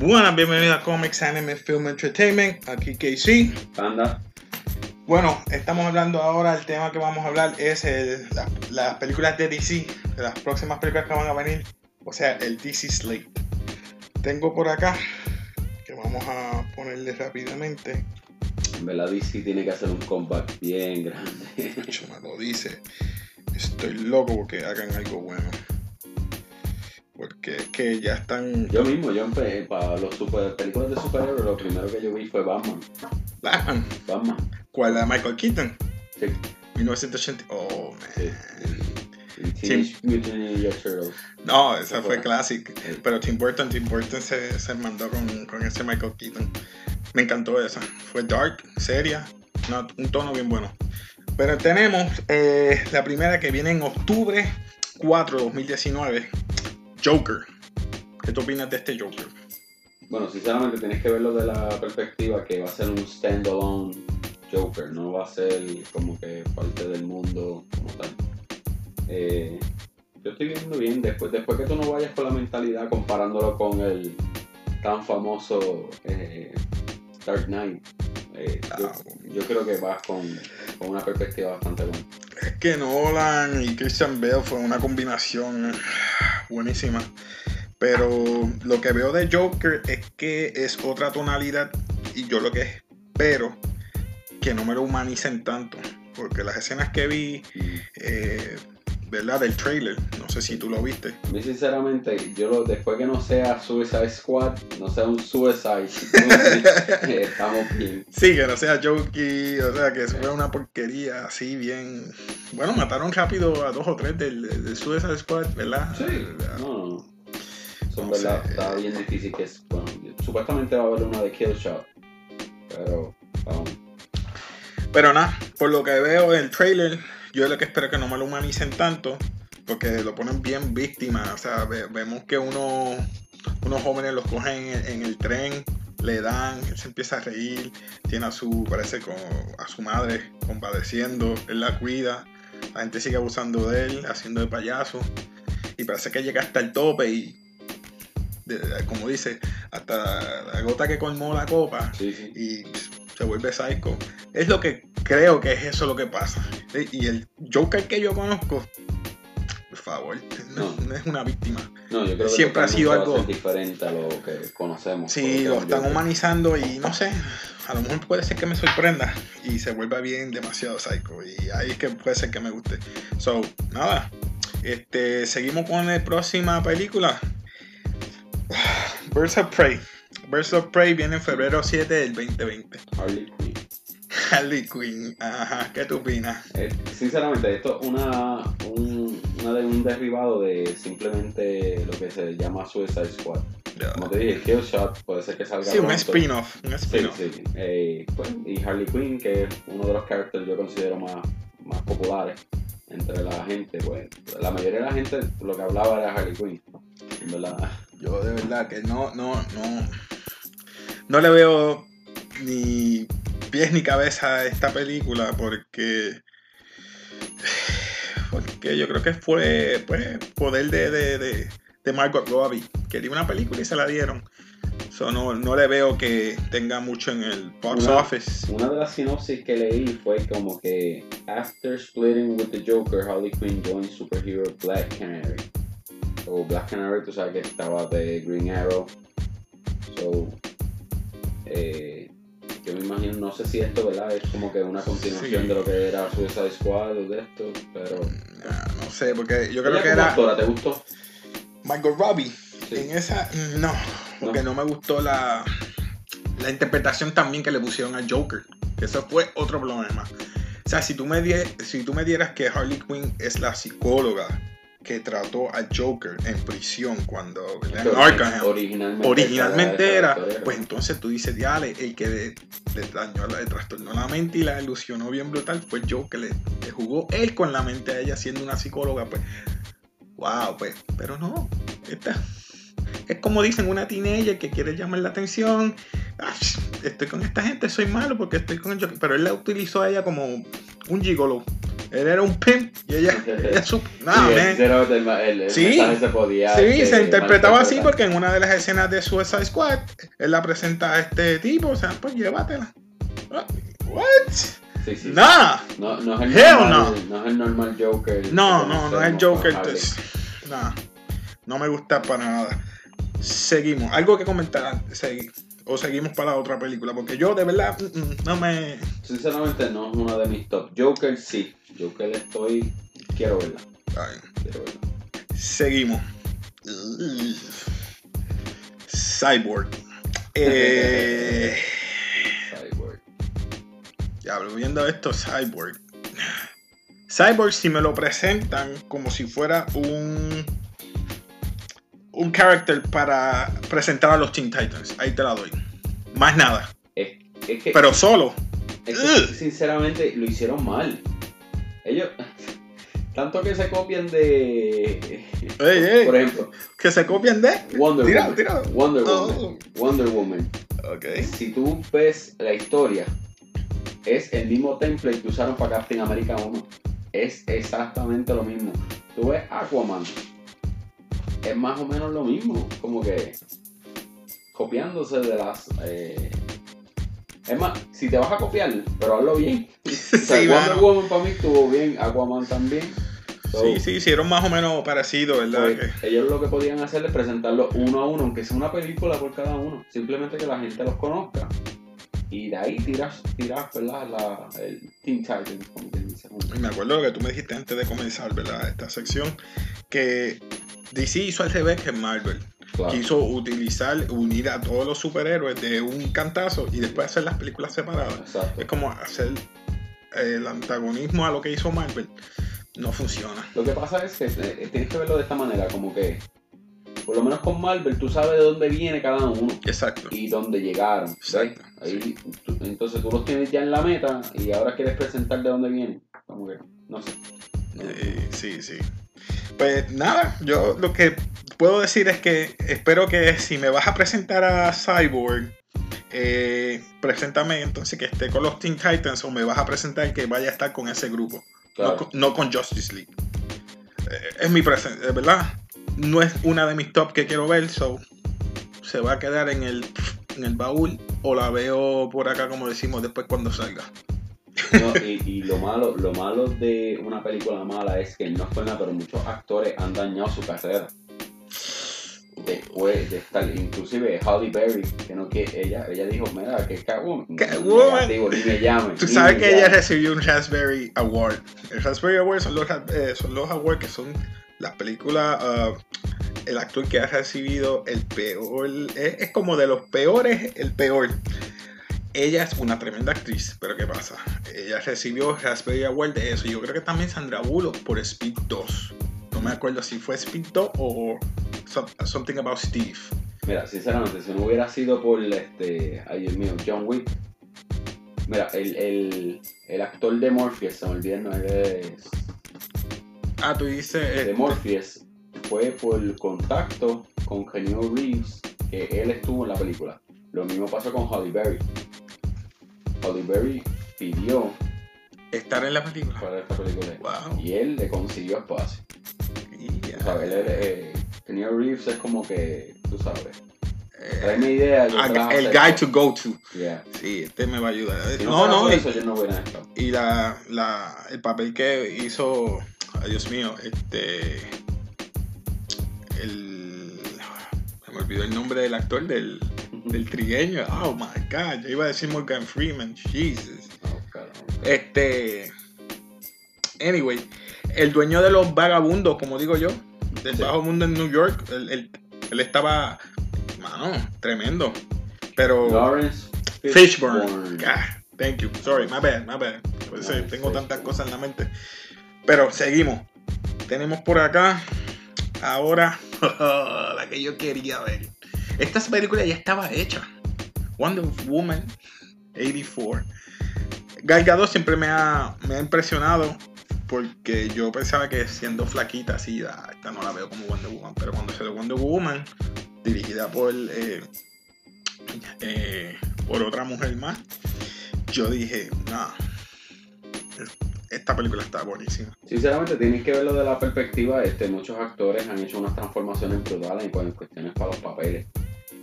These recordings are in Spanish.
Buenas, bienvenidos a Comics Anime Film Entertainment. Aquí KC. Anda. Bueno, estamos hablando ahora, el tema que vamos a hablar es el- la- las películas de DC, de las próximas películas que van a venir, o sea, el DC Slate. Tengo por acá, que vamos a ponerle rápidamente, En verdad DC tiene que hacer un comeback bien grande. Nacho me lo dice, estoy loco porque hagan algo bueno. Porque es que ya están... Yo mismo, yo empecé para los super, películas de superhéroes, lo primero que yo vi fue Batman. Batman, Batman. ¿cuál? La Michael Keaton, Sí. 1980. Oh, man. sí. Turtles. No, esa fue. Sí. Pero Tim Burton, Tim Burton se, se mandó con, con ese Michael Keaton. Me encantó esa. Fue dark, seria, no, un tono bien bueno. Pero tenemos eh, la primera que viene en octubre 4 de 2019. Joker. ¿Qué tú opinas de este Joker? Bueno, sinceramente tienes que verlo de la perspectiva que va a ser un standalone Joker, no va a ser como que parte del mundo como tal. Eh, yo estoy viendo bien, después, después que tú no vayas con la mentalidad comparándolo con el tan famoso eh, Dark Knight, eh, yo, yo creo que vas con, con una perspectiva bastante buena. Es que Nolan y Christian Bale fue una combinación buenísima. Pero lo que veo de Joker es que es otra tonalidad y yo lo que espero que no me lo humanicen tanto. Porque las escenas que vi, eh, ¿verdad? Del trailer, no sé si tú lo viste. A mí sinceramente, yo lo- después que no sea Suicide Squad, no sea un Suicide, estamos bien. Sí, que no sea jokey, o sea, que fue una porquería así bien... Bueno, mataron rápido a dos o tres del, del Suicide Squad, ¿verdad? Sí, no, no, no. Son No verdad, sé. está bien difícil que es. Bueno, supuestamente va a haber una de Killshot. Pero, vamos. Pero nada, por lo que veo del trailer, yo lo que espero es que no me lo humanicen tanto, porque lo ponen bien víctima. O sea, ve- vemos que uno, unos jóvenes los cogen en, en el tren, le dan, él se empieza a reír, tiene a su, parece como a su madre compadeciendo, él la cuida, la gente sigue abusando de él, haciendo de payaso, y parece que llega hasta el tope y, de- de- como dice, hasta la gota que colmó la copa Sí, sí. y se vuelve psycho. Es lo que creo que es eso lo que pasa. Y el Joker que yo conozco, por favor, no, No. es una víctima. No, yo creo que Siempre ha sido algo- diferente a lo que conocemos. Sí, lo están humanizando y no sé, a lo mejor puede ser que me sorprenda y se vuelva bien demasiado psycho. Y ahí es que puede ser que me guste. So, nada, este, seguimos con la próxima película. Birds of Prey. Birds of Prey viene en febrero 7 del 2020. Harley Quinn. Harley Quinn, ajá, ¿qué tú opinas? Eh, sinceramente, esto es una, un, una de un derivado de simplemente lo que se llama Suicide Squad. Como te dije, Killshot puede ser que salga Sí, un spin-off, un Sí, spin-off. sí. Eh, pues, y Harley Quinn, que es uno de los characters yo considero más, más populares entre la gente, pues la mayoría de la gente lo que hablaba era Harley Quinn. En verdad. Yo de verdad que no, no, no, no le veo ni pies ni cabeza a esta película porque, porque yo creo que fue pues, poder de, de, de, de Margot Robbie. Quería una película y se la dieron. So, no, no le veo que tenga mucho en el box Una- office. Una de las sinopsis que leí fue como que After splitting with the Joker, Harley Quinn joined superhero Black Canary. O Black Canary, tú sabes que estaba de Green Arrow. So, eh, yo me imagino, no sé si esto, ¿verdad? Es como que una continuación Sí. de lo que era Suicide Squad o de esto, pero... Ah, no sé, porque yo creo que era actora, ¿te gustó? Margot Robbie. Sí. En esa, no, porque no, me gustó la, la interpretación también que le pusieron al Joker. Eso fue otro problema. O sea, si tú me, die- si tú me dieras que Harley Quinn es la psicóloga que trató al Joker en prisión cuando en Arkham Originalmente, era, pues entonces tú dices, diale, el que le, le dañó, le trastornó la mente y la ilusionó bien brutal fue el Joker, le, le jugó él con la mente a ella siendo una psicóloga, pues, wow, pues, pero no, esta es como dicen una teenager que quiere llamar la atención, "Ah, estoy con esta gente, soy malo porque estoy con el Joker, pero él la utilizó a ella como un gigolo, Él era un pimp y ella, ella su... No, Sí, el, el- el Sí. se podía. Sí, este, se interpretaba así porque en una de las escenas de Suicide Squad, él la presenta a este tipo, o sea, pues llévatela. What? Sí, sí. Nah. No, no es el Hell normal, no. es el normal Joker. No, no, no es el Joker. Entonces, nah, no me gusta para nada. Seguimos. Algo que comentar antes. segui- O seguimos para otra película. Porque yo de verdad mm, mm, no me. Sinceramente no es uno de mis top. Joker sí. Joker estoy. Quiero verla. Quiero verla. seguimos. Cyborg. Eh, Cyborg. diablo, viendo esto, Cyborg. Cyborg, si me lo presentan como si fuera un. Un character para presentar a los Teen Titans. Ahí te la doy. Más nada. Es, es que, Pero solo. es que, Ugh. sinceramente lo hicieron mal. Ellos. Tanto que se copian de. Ey, ey, Por ejemplo, que se copian de. Wonder Tíralo, Woman. tíralo. Wonder Oh. Woman. Wonder Woman. Si tú ves la historia, es el mismo template que usaron para Captain America 1. Es exactamente lo mismo. Tú ves Aquaman. Es más o menos lo mismo. Como que copiándose de las. eh, Es más, si te vas a copiar, pero hazlo bien. O sea, Sí, Wonder mano. Woman para mí estuvo bien, Aquaman también. So, Sí, sí, hicieron más o menos parecido, ¿verdad? pues, Que- ellos lo que podían hacer es presentarlo uno a uno, aunque sea una película por cada uno. Simplemente que la gente los conozca. Y de ahí tiras, tiras ¿verdad? La, el Teen como dice. Y me acuerdo lo que tú me dijiste antes de comenzar, ¿verdad? Esta sección, que DC hizo al revés que Marvel. Claro. Quiso utilizar, unir a todos los superhéroes de un cantazo y después hacer las películas separadas. Exacto. Es como hacer el antagonismo a lo que hizo Marvel. No funciona. Lo que pasa es que eh, tienes que verlo de esta manera, como que, por lo menos con Marvel, tú sabes de dónde viene cada uno Exacto. y dónde llegaron. Exacto, Ahí, tú- entonces tú los tienes ya en la meta y ahora quieres presentar de dónde vienen. Como que, no sé. No. Eh, sí, sí. Pues nada, yo lo que puedo decir es que espero que si me vas a presentar a Cyborg, eh, preséntame entonces que esté con los Teen Titans o me vas a presentar que vaya a estar con ese grupo, Claro. no, con, no con Justice League. Eh, es mi presencia, ¿verdad? No es una de mis top que quiero ver, so se va a quedar en el, en el baúl o la veo por acá como decimos después cuando salga. No, y, y lo malo, lo malo de una película mala es que no suena, pero muchos actores han dañado su carrera. Después de estar, inclusive Halle Berry, que no que ella, ella dijo, mira, que Catwoman. Catwoman. Negativo, ni me llame. Tú ni sabes me que ella recibió un Raspberry Award. El Raspberry Award son los, eh, son los awards que son las películas, ah, el actor que ha recibido el peor, es, es como de los peores, el peor. Ella es una tremenda actriz, pero ¿qué pasa? Ella recibió Raspberry Award de eso. Yo creo que también Sandra Bullock por Speed 2. No me acuerdo si fue Speed 2 o some- Something About Steve. Mira, sinceramente, si no hubiera sido por este, ay Dios mío, John Wick. Mira, el, el, el actor de Morpheus, se me olvida el nombre, es Ah, tú dices... de eh, Morpheus fue por contacto con Keanu Reeves que él estuvo en la película. Lo mismo pasó con Halle Berry. Halle Berry pidió estar en la película. para esta película Wow. y él le consiguió espacio. Y, O sea, él, él, eh, Reeves es como que, tú sabes, eh, tráeme ideas. yo te las el guy to go to. Yeah. Sí, este me va a ayudar. Si No, no, por y, eso yo no estado. y la, la, el papel que hizo, ay Dios mío, este, el, me olvidó el nombre del actor del, del trigueño. Oh my God, yo iba a decir Morgan Freeman, Jesus. Este, anyway, el dueño de los vagabundos, como digo yo, del Sí. bajo mundo en New York, él, él- él estaba, mano, tremendo. Pero Lawrence Fishburne, ah, thank you, sorry, my bad, my bad. Pues, No, tengo Fishburne. tantas cosas en la mente. Pero seguimos. Tenemos por acá ahora la que yo quería ver. Esta película ya estaba hecha. Wonder Woman 84. Gal Gadot siempre me ha, me ha impresionado porque yo pensaba que siendo flaquita así, ah, esta no la veo como Wonder Woman, pero cuando se ve Wonder Woman, dirigida por, eh, eh, por otra mujer más, yo dije, no, esta película está buenísima. Sinceramente, tienes que verlo de la perspectiva. Este, muchos actores han hecho unas transformaciones brutales en cu- cuestiones para los papeles.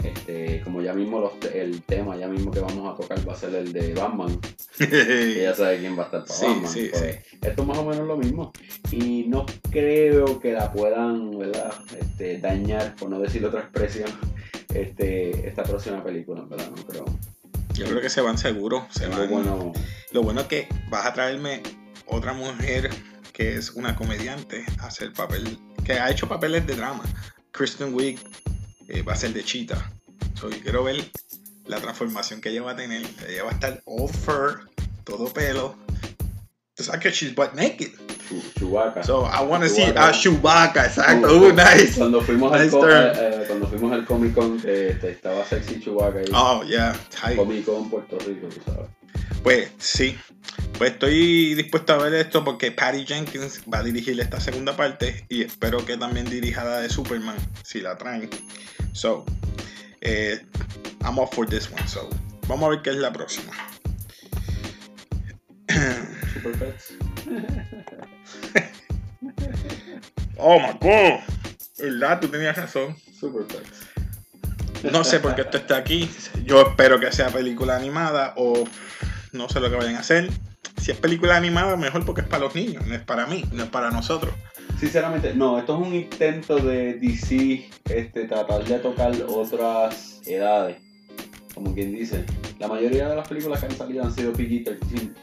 Este, como ya mismo los el tema, ya mismo que vamos a tocar va a ser el de Batman. Que ya sabe quién va a estar para Sí, Batman. sí, pues, Esto es más o menos lo mismo. Y no creo que la puedan ¿verdad? Este, dañar, por no decir otra expresión, este, esta próxima película, ¿verdad? No creo. Yo creo que se van seguros. Se van. bueno. Lo bueno es que vas a traerme otra mujer que es una comediante a hacer papel, que ha hecho papeles de drama. Kristen Wiig eh, va a ser de Cheetah. So, yo quiero ver la transformación que ella va a tener. Ella va a estar all fur, todo pelo. Tú sabes que she's butt naked. Chewbacca. So I want to see a Chewbacca, exacto. Uh, Oh, nice. Cuando fuimos, al Nice eh, eh, cuando fuimos al Comic Con, eh, este, estaba sexy Chewbacca ahí. Oh, yeah. tight. Comic Con Puerto Rico, tú sabes. Pues sí, pues estoy dispuesto a ver esto porque Patty Jenkins va a dirigir esta segunda parte y espero que también dirija la de Superman si la traen. So, eh, I'm up for this one. So, vamos a ver qué es la próxima. Super Pets. Oh my god, ¿verdad? Tú tenías razón. Super Pets. No sé por qué esto está aquí. Yo espero que sea película animada o no sé lo que vayan a hacer. Si es película animada, mejor porque es para los niños, no es para mí, no es para nosotros. Sinceramente, no, esto es un intento de DC este, tratar de tocar otras edades. Como quien dice, la mayoría de las películas que han salido han sido PG-13.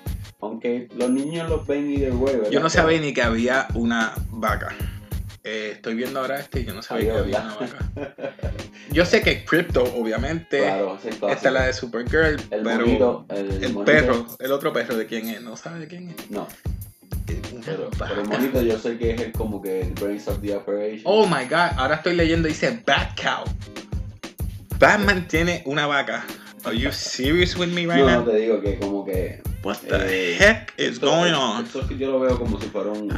Aunque los niños los ven y de ¿verdad? Yo no sabía ni que había una vaca. Eh, estoy viendo ahora este y yo no sabía Ay, que había una vaca. Yo sé que Crypto, obviamente. Claro, es Esta es la de Supergirl. El pero monito, el, el perro, el otro perro de quién es, no sabe de quién es. No, pero, vaca. pero el monito yo sé que es el, como que el brains of the operation. Oh my god, ahora estoy leyendo, dice Bat Cow. Batman tiene una vaca. Are you serious with me right no, now? no te digo que como que What the Eh, heck is esto- going on? esto es que yo lo veo como si fuera un,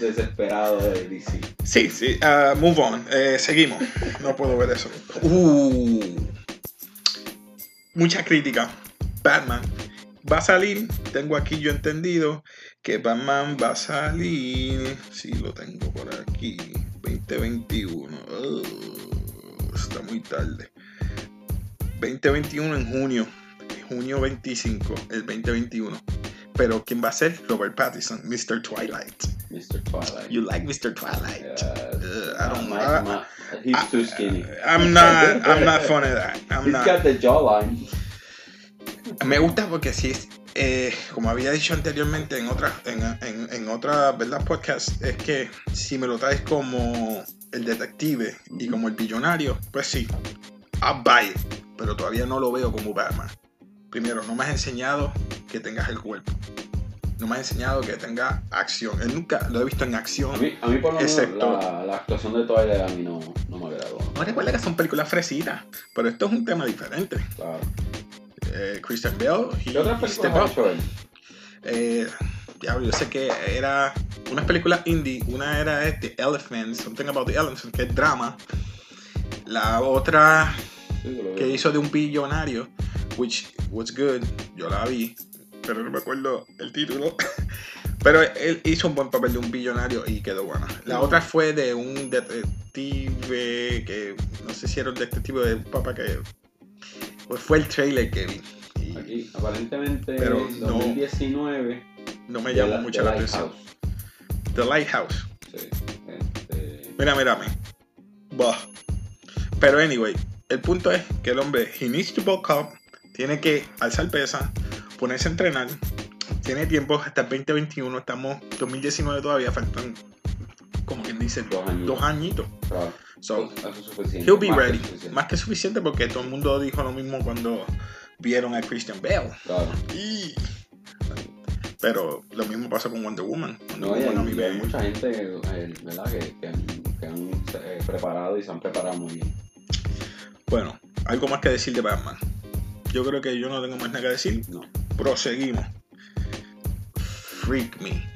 desesperado de DC. Sí, sí, uh, move on. Eh, seguimos. No puedo ver eso. Uh, mucha crítica. Batman va a salir. Tengo aquí yo entendido que Batman va a salir. Sí, lo tengo por aquí. 2021. Uh, está muy tarde. 2021 en junio. Junio 25, el 2021. Pero ¿quién va a ser? Robert Pattinson, Mr. Twilight. Mr. Twilight. You like Mr. Twilight? Uh, Uh, I don't my- know. he's too skinny. I'm not, I'm not fond of that. I'm He's not. got the jawline. Me gusta porque sí, es, eh, como había dicho anteriormente en otras, en, en, en otra, ¿verdad? Podcast, es que si me lo traes como el detective y como el billonario, pues sí, I'll buy it. Pero todavía no lo veo como Batman. Primero, no me has enseñado que tengas el cuerpo. No me has enseñado que tenga acción. Él nunca lo he visto en A acción. mí, a mí por lo menos Excepto- la, la actuación de Twilight a mí no, no me agradó. No recuerda que son películas fresitas, pero esto es un tema diferente. Claro. Eh, Christian Bale y ¿Qué otras Step películas hecho él? Eh, diablo, yo sé que era unas películas indie. Una era este, Elephant, Something About the Elephant, que es drama. La otra Sí, que hizo de un billonario, which was good, yo la vi, pero no me acuerdo el título. Pero él hizo un buen papel de un billonario y quedó buena. La otra fue de un detective que no sé si era un detective de un papá que pues fue el trailer que vi y Aquí, aparentemente, Pero en no- 2019. no me llamó La- mucho la atención. The Lighthouse. Sí. Este, Mira, mírame. Bah. Pero anyway, el punto es que el hombre, he needs to bulk up, tiene que alzar pesa, ponerse a entrenar, tiene tiempo hasta el 2021, estamos 2019 todavía, faltan como quien dice Dos añitos. dos añitos. claro. So, es he'll be más que ready. suficiente. Más que suficiente porque todo el mundo dijo lo mismo cuando vieron a Christian Bale. Claro. Y- Pero lo mismo pasa con Wonder Woman. Wonder No, y Woman mí hay, hay mucha gente eh, ¿verdad? Que, que han, que han, eh, preparado y se han preparado muy bien. Bueno, algo más que decir de Batman. Yo creo que yo no tengo más nada que decir. No. Proseguimos. Freak Me.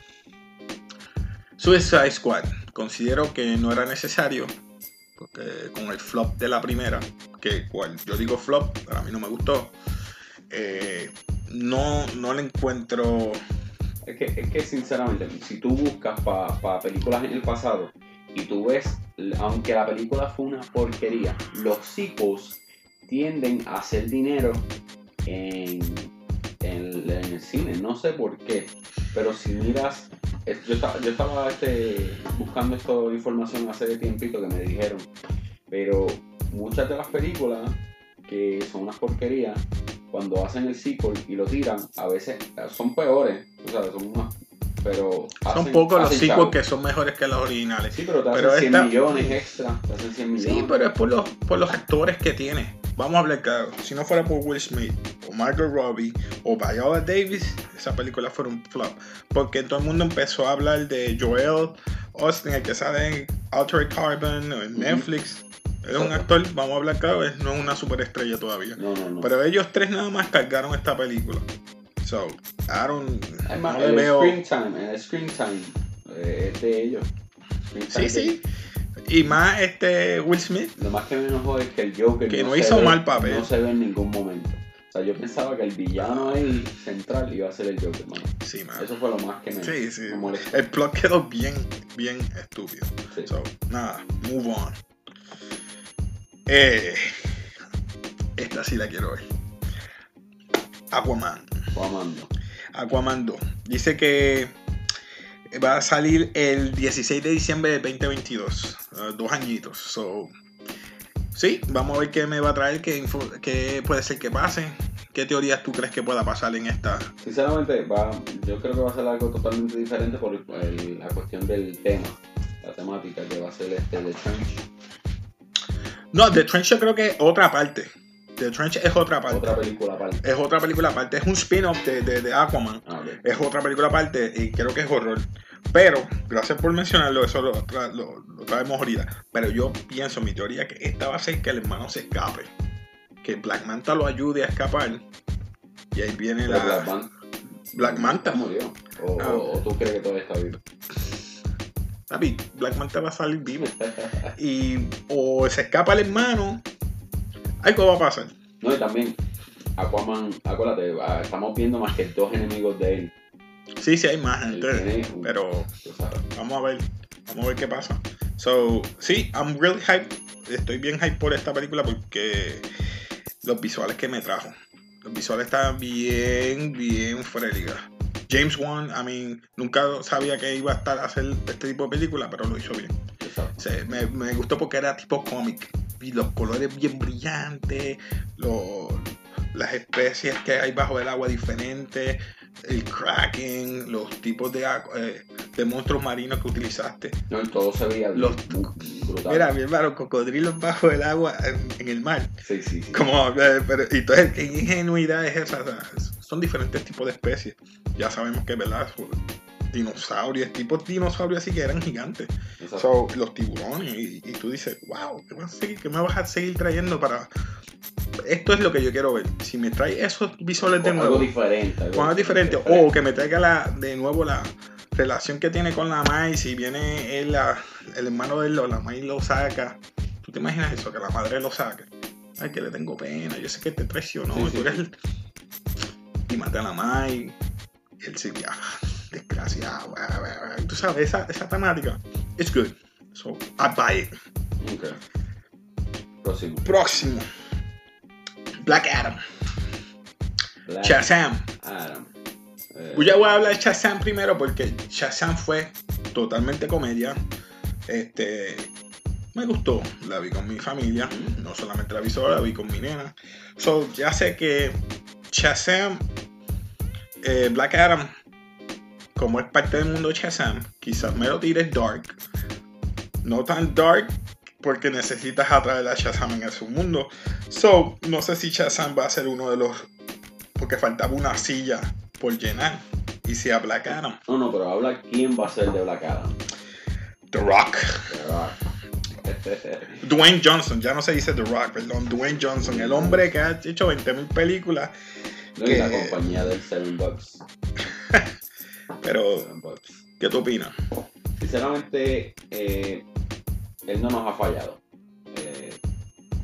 Suicide Squad. Considero que no era necesario. Porque con el flop de la primera, que cual yo digo flop, para mí no me gustó. eh, no, no le encuentro Es que, es que sinceramente, si tú buscas para películas en el pasado y tú ves, aunque la película fue una porquería, los sequels tienden a hacer dinero en, en, el cine. No sé por qué, pero si miras, yo estaba, yo estaba este, buscando esta información hace tiempito que me dijeron, pero muchas de las películas que son unas porquerías, cuando hacen el sequel y lo tiran, a veces son peores, o sea, son unas pero son pocos los sequels que son mejores que los originales. Sí, pero te hacen 100 millones extra, te hacen 100 millones. Sí, pero es por los, por los actores que tiene. Vamos a hablar claro, si no fuera por Will Smith, o Margot Robbie, o Viola Davis, esa película fuera un flop. Porque todo el mundo empezó a hablar de Joel Austin, el que sale en Altered Carbon, o en Netflix. Es un actor, vamos a hablar claro, no es una superestrella todavía. No, no, no. Pero ellos tres nada más cargaron esta película. So, I don't. no el veo... screen time, el screen time eh, es de ellos. Sí, sí. Y más este Will Smith. Lo más que me enojó es que el Joker que no, hizo mal papel. No se ve en ningún momento. O sea, yo pensaba que el villano ahí central iba a ser el Joker, mano. Sí, man. Eso fue lo más que me, sí, sí. me molestó. El plot quedó bien, bien estúpido. Sí. So, nada, move on. Eh, esta sí la quiero ver. Aquaman. Aquaman 2. Aquaman 2. Dice que va a salir el 16 de diciembre de 2022. Uh, dos añitos. So, sí, vamos a ver qué me va a traer, qué, qué, puede ser que pase. ¿Qué teorías tú crees que pueda pasar en esta? Sinceramente, va, yo creo que va a ser algo totalmente diferente por el, la cuestión del tema, la temática que va a ser este de Trench. No, The Trench yo creo que es otra parte. The Trench es otra parte. Otra película aparte. Es otra película aparte. Es un spin-off de, de, de, Aquaman. Ah, okay. Es otra película aparte y creo que es horror. Pero, gracias por mencionarlo, eso lo, tra lo, lo traemos ahorita. Pero yo pienso, mi teoría, que esta va a ser que el hermano se escape. Que Black Manta lo ayude a escapar. Y ahí viene Pero la. Black, Man- Black Manta. murió. O, Ah. o- o tú crees que todavía está vivo. Papi, Black Manta va a salir vivo. Y o se escapa el hermano. Algo va a pasar. No, y también, Aquaman, acuérdate, ah, estamos viendo más que dos enemigos de él. Sí, sí, hay más gente. Pero. Vamos a ver, vamos a ver qué pasa. So, sí, I'm really hype. Estoy bien hype por esta película porque los visuales que me trajo. Los visuales estaban bien, bien fuera de liga. James Wan, I mean, nunca sabía que iba a estar a hacer este tipo de película, pero lo hizo bien. O sea, me, me gustó porque era tipo cómic. Los colores bien brillantes, los- las especies que hay bajo el agua diferentes, el kraken, los tipos de, eh, de monstruos marinos que utilizaste. No, todo se veía Los- brutal. Mira, mi hermano, cocodrilos bajo el agua en, en el mar. Sí, sí, sí. Como, eh, pero, y entonces, ¿qué ingenuidad es esa? Son diferentes tipos de especies. Ya sabemos que, ¿verdad? Dinosaurios, tipos dinosaurios así que eran gigantes. So, los tiburones. Y, y tú dices, wow, ¿qué, vas a seguir- qué me vas a seguir trayendo para.? Esto es lo que yo quiero ver. Si me trae esos visuales de algo nuevo, diferente. algo con algo diferente, o que me traiga la, de nuevo la relación que tiene con la Mai, si viene él, la- el hermano de él, o la Mai lo saca. ¿Tú te imaginas eso? Que la madre lo saque. Ay, que le tengo pena, yo sé que te traicionó, Sí, y sí, tú eres sí. el- Y mata a la Mai, y él se viaja, desgraciado. Tú sabes, esa, esa temática, it's good. So, I buy it. Ok. Próximo. Próximo. Black Adam. Black Shazam. Adam. Eh, ya voy a hablar de Shazam primero porque Shazam fue totalmente comedia. Este, me gustó, la vi con mi familia, no solamente la vi sola, la vi con mi nena. So, ya sé que Shazam, eh, Black Adam, como es parte del mundo de Shazam, quizás me lo tires dark. No tan dark porque necesitas atraer a Shazam en ese mundo. So, no sé si Shazam va a ser uno de los... Porque faltaba una silla por llenar. Y sea Black Adam. No, no, pero habla quién va a ser de Black Adam. The Rock. De verdad. Dwayne Johnson, ya no se dice The Rock, perdón. Dwayne Johnson, el hombre que ha hecho 20.000 películas. No, y la compañía del Seven Bucks. Pero. ¿qué tú opinas? Sinceramente, eh, él no nos ha fallado. Eh,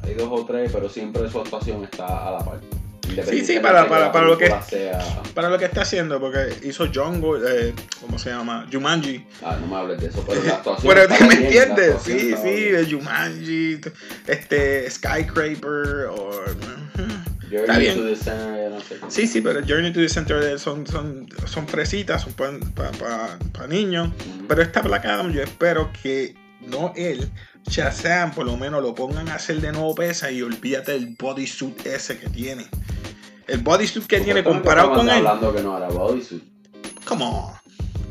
hay dos o tres, pero siempre su actuación está a la par. Independientemente sí, para- para- para lo que- sea- Para lo que está haciendo, porque hizo Jungle, eh, ¿cómo se llama? Jumanji. Ah, no me hables de eso, pero la actuación. Pero estaba ¿me bien, entiendes? Sí, sí, bien. Jumanji, este, Skycraper, o... Journey Está bien. to the Center, no sé. Sí, sí, pero Journey to the Center son, son, son fresitas, son para niños. Ujú. Pero esta Adam yo espero que no él, Shazam, por lo menos lo pongan a hacer de nuevo pesa y olvídate del bodysuit ese que tiene. El bodysuit que tiene comparado con él. hablando que no era bodysuit. ¿Cómo?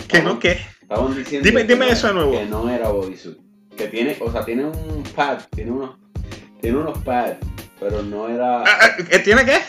¿Que no qué? Estaban diciendo Dime- que dime eso de nuevo. Que no era bodysuit. Que tiene, o sea, tiene un pad, tiene unos, tiene unos pads, pero no era, Ah, ah, ¿eh, ¿Tiene qué?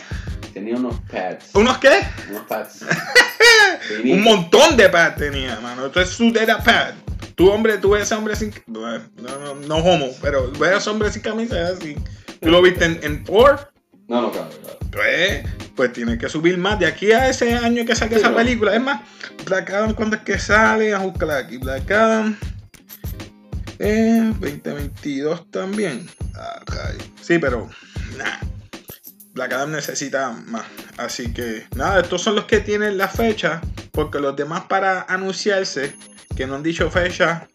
tenía unos pads, ¿Unos qué? unos pads. Un montón de pad tenía, mano. Entonces suit era pad. Tu hombre, tú ves ese hombre sin. No, no, no homo, pero ves a ese hombre sin camisa así. Tú lo viste en, en Thor, No, no, claro, claro. pues, pues tienes que subir más. De aquí a ese año que saque Sí, esa película. Es más, Black Adam, ¿cuándo es que sale? A buscarla aquí. Black Adam. Eh, 2022 también. Ah. Sí, pero. Nah. Black Adam necesita más. Así que, nada, estos son los que tienen la fecha. Porque los demás para anunciarse, que no han dicho fecha,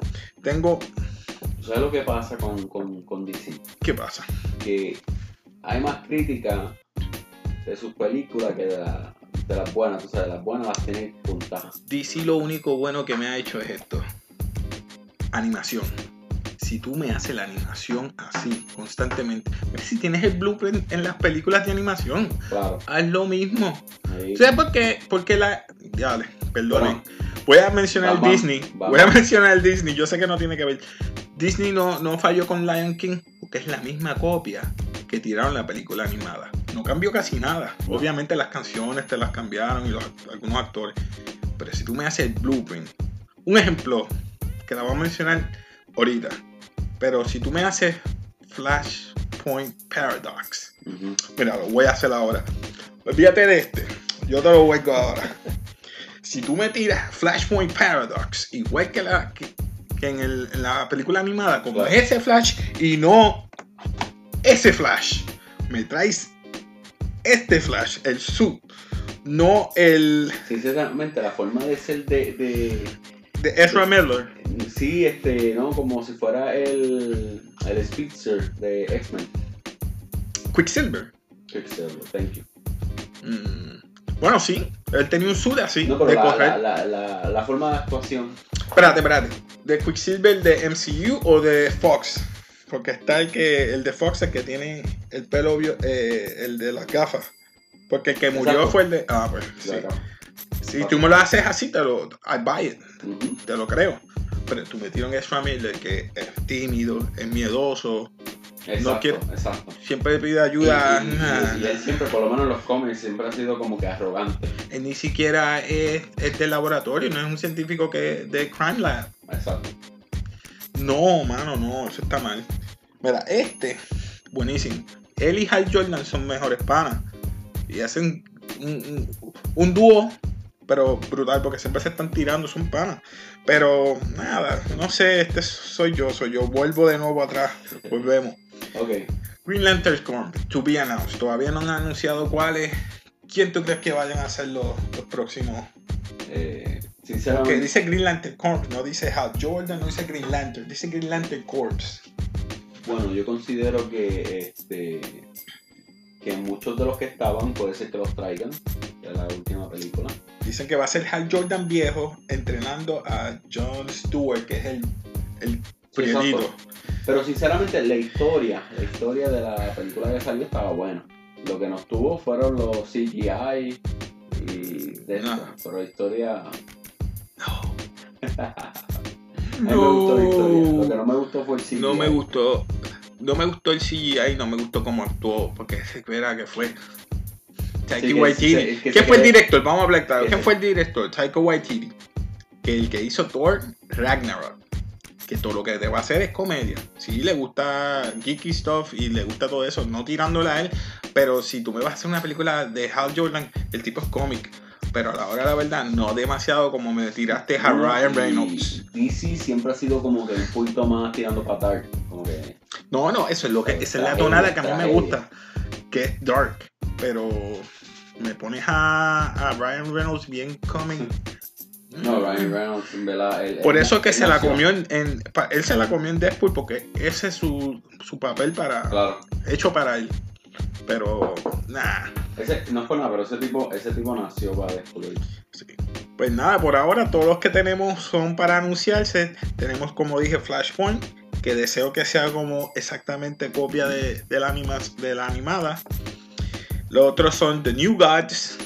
tengo. ¿Tú ¿Sabes lo que pasa con, con, con DC? ¿Qué pasa? Que hay más crítica de sus películas que de, la- de las buenas. Tú sabes, las buenas las tienen puntadas. DC lo único bueno que me ha hecho es esto. Animación. Si tú me haces la animación así, constantemente. Mira, si tienes el blueprint en las películas de animación, Claro. haz lo mismo. ahí- ¿Sabes por qué? Porque la... Dale, perdonen. Bueno, Voy a mencionar Vamos, Disney. vamos. Voy a mencionar Disney. Yo sé que no tiene que ver. Disney no, no falló con Lion King porque es la misma copia que tiraron la película animada. No cambió casi nada. Obviamente las canciones te las cambiaron y los, algunos actores. Pero si tú me haces el blueprint, un ejemplo que la voy a mencionar ahorita. Pero si tú me haces Flashpoint Paradox. Mira, lo voy a hacer ahora. Olvídate de este. Yo te lo a ahora. Si tú me tiras Flashpoint Paradox, igual que, la, que, que en, el- en la película animada, como es ese Flash y no ese Flash, me traes este Flash, el suit, no el Sinceramente, la forma de ser de, de, de Ezra Miller. Sí, este, ¿no? Como si fuera el, el Spitzer de X-Men. Quicksilver. Quicksilver, thank you. Mm, Bueno, sí, él tenía un suit así No, de la, correr. la, la, forma de actuación. Espérate, espérate. ¿De Quicksilver de MCU o de Fox? Porque está el que el de Fox, el que tiene el pelo, vio- eh, el de las gafas. Porque el que murió Exacto. fue el de. Ah, pues. Sí. Si tú me lo haces así, te lo. I buy it. Te lo creo. Pero tú metieron a Ezra Miller, que es tímido, es miedoso, Exacto, quiero- exacto. siempre pide ayuda. Y, y- y- nah. y él siempre, por lo menos en los cómics, siempre ha sido como que arrogante. Él ni siquiera es, es de laboratorio, no es un científico que de Crime Lab. Exacto. No, mano, no, eso está mal. Mira, este, buenísimo. Él y Hal Jordan son mejores panas. Y hacen un, un- un dúo, pero brutal, porque siempre se están tirando, son panas. Pero nada, no sé, este soy yo, soy yo. Vuelvo de nuevo atrás, volvemos. Ok. Green Lantern Corps, to be announced. Todavía no han anunciado cuáles. ¿Quién tú crees que vayan a ser los, los próximos? Eh, sinceramente, dice Green Lantern Corps, no dice Hal Jordan, no dice Green Lantern, dice Green Lantern Corps. bueno, yo considero que este que muchos de los que estaban puede ser que los traigan de la última película. Dicen que va a ser Hal Jordan viejo entrenando a John Stewart, que es el, el primerito. Pero sinceramente la historia, la historia de la película que salió estaba buena. Lo que nos tuvo fueron los CGI y de esto. No. Pero la historia. No. A mí me gustó la historia. Lo que no me gustó fue el CGI. No me gustó. No me gustó el CGI, no me gustó cómo actuó, porque se era que fue. Taika Sí, Waititi. que ¿Quién fue el director? Vamos a hablar claro. ¿Quién fue el director? Taika Waititi. Que el que hizo Thor, Ragnarok. Que todo lo que te va a hacer es comedia. Si le gusta geeky stuff y le gusta todo eso, no tirándole a él. Pero si tú me vas a hacer una película de Hal Jordan, el tipo es cómic. Pero a la hora de la verdad, no demasiado como me tiraste a Ryan Reynolds. DC siempre ha sido como que un poquito más tirando para dark. Como que. No, no, eso es lo que, esa es la tonada que a mí me gusta, que es dark. pero me pones a, a Ryan Reynolds bien coming. No, Ryan Reynolds, en verdad. él- Por él- eso es que él se la comió en, él se la comió en Deadpool porque ese es su, su papel para Claro. hecho para él. Pero nada, Ese, no es por nada, pero ese tipo, ese tipo nació para descubrir. sí. Pues nada, por ahora todos los que tenemos son para anunciarse. Tenemos como dije Flashpoint, que deseo que sea como exactamente copia de, de la, anima, de la animada. Los otros son The New Gods.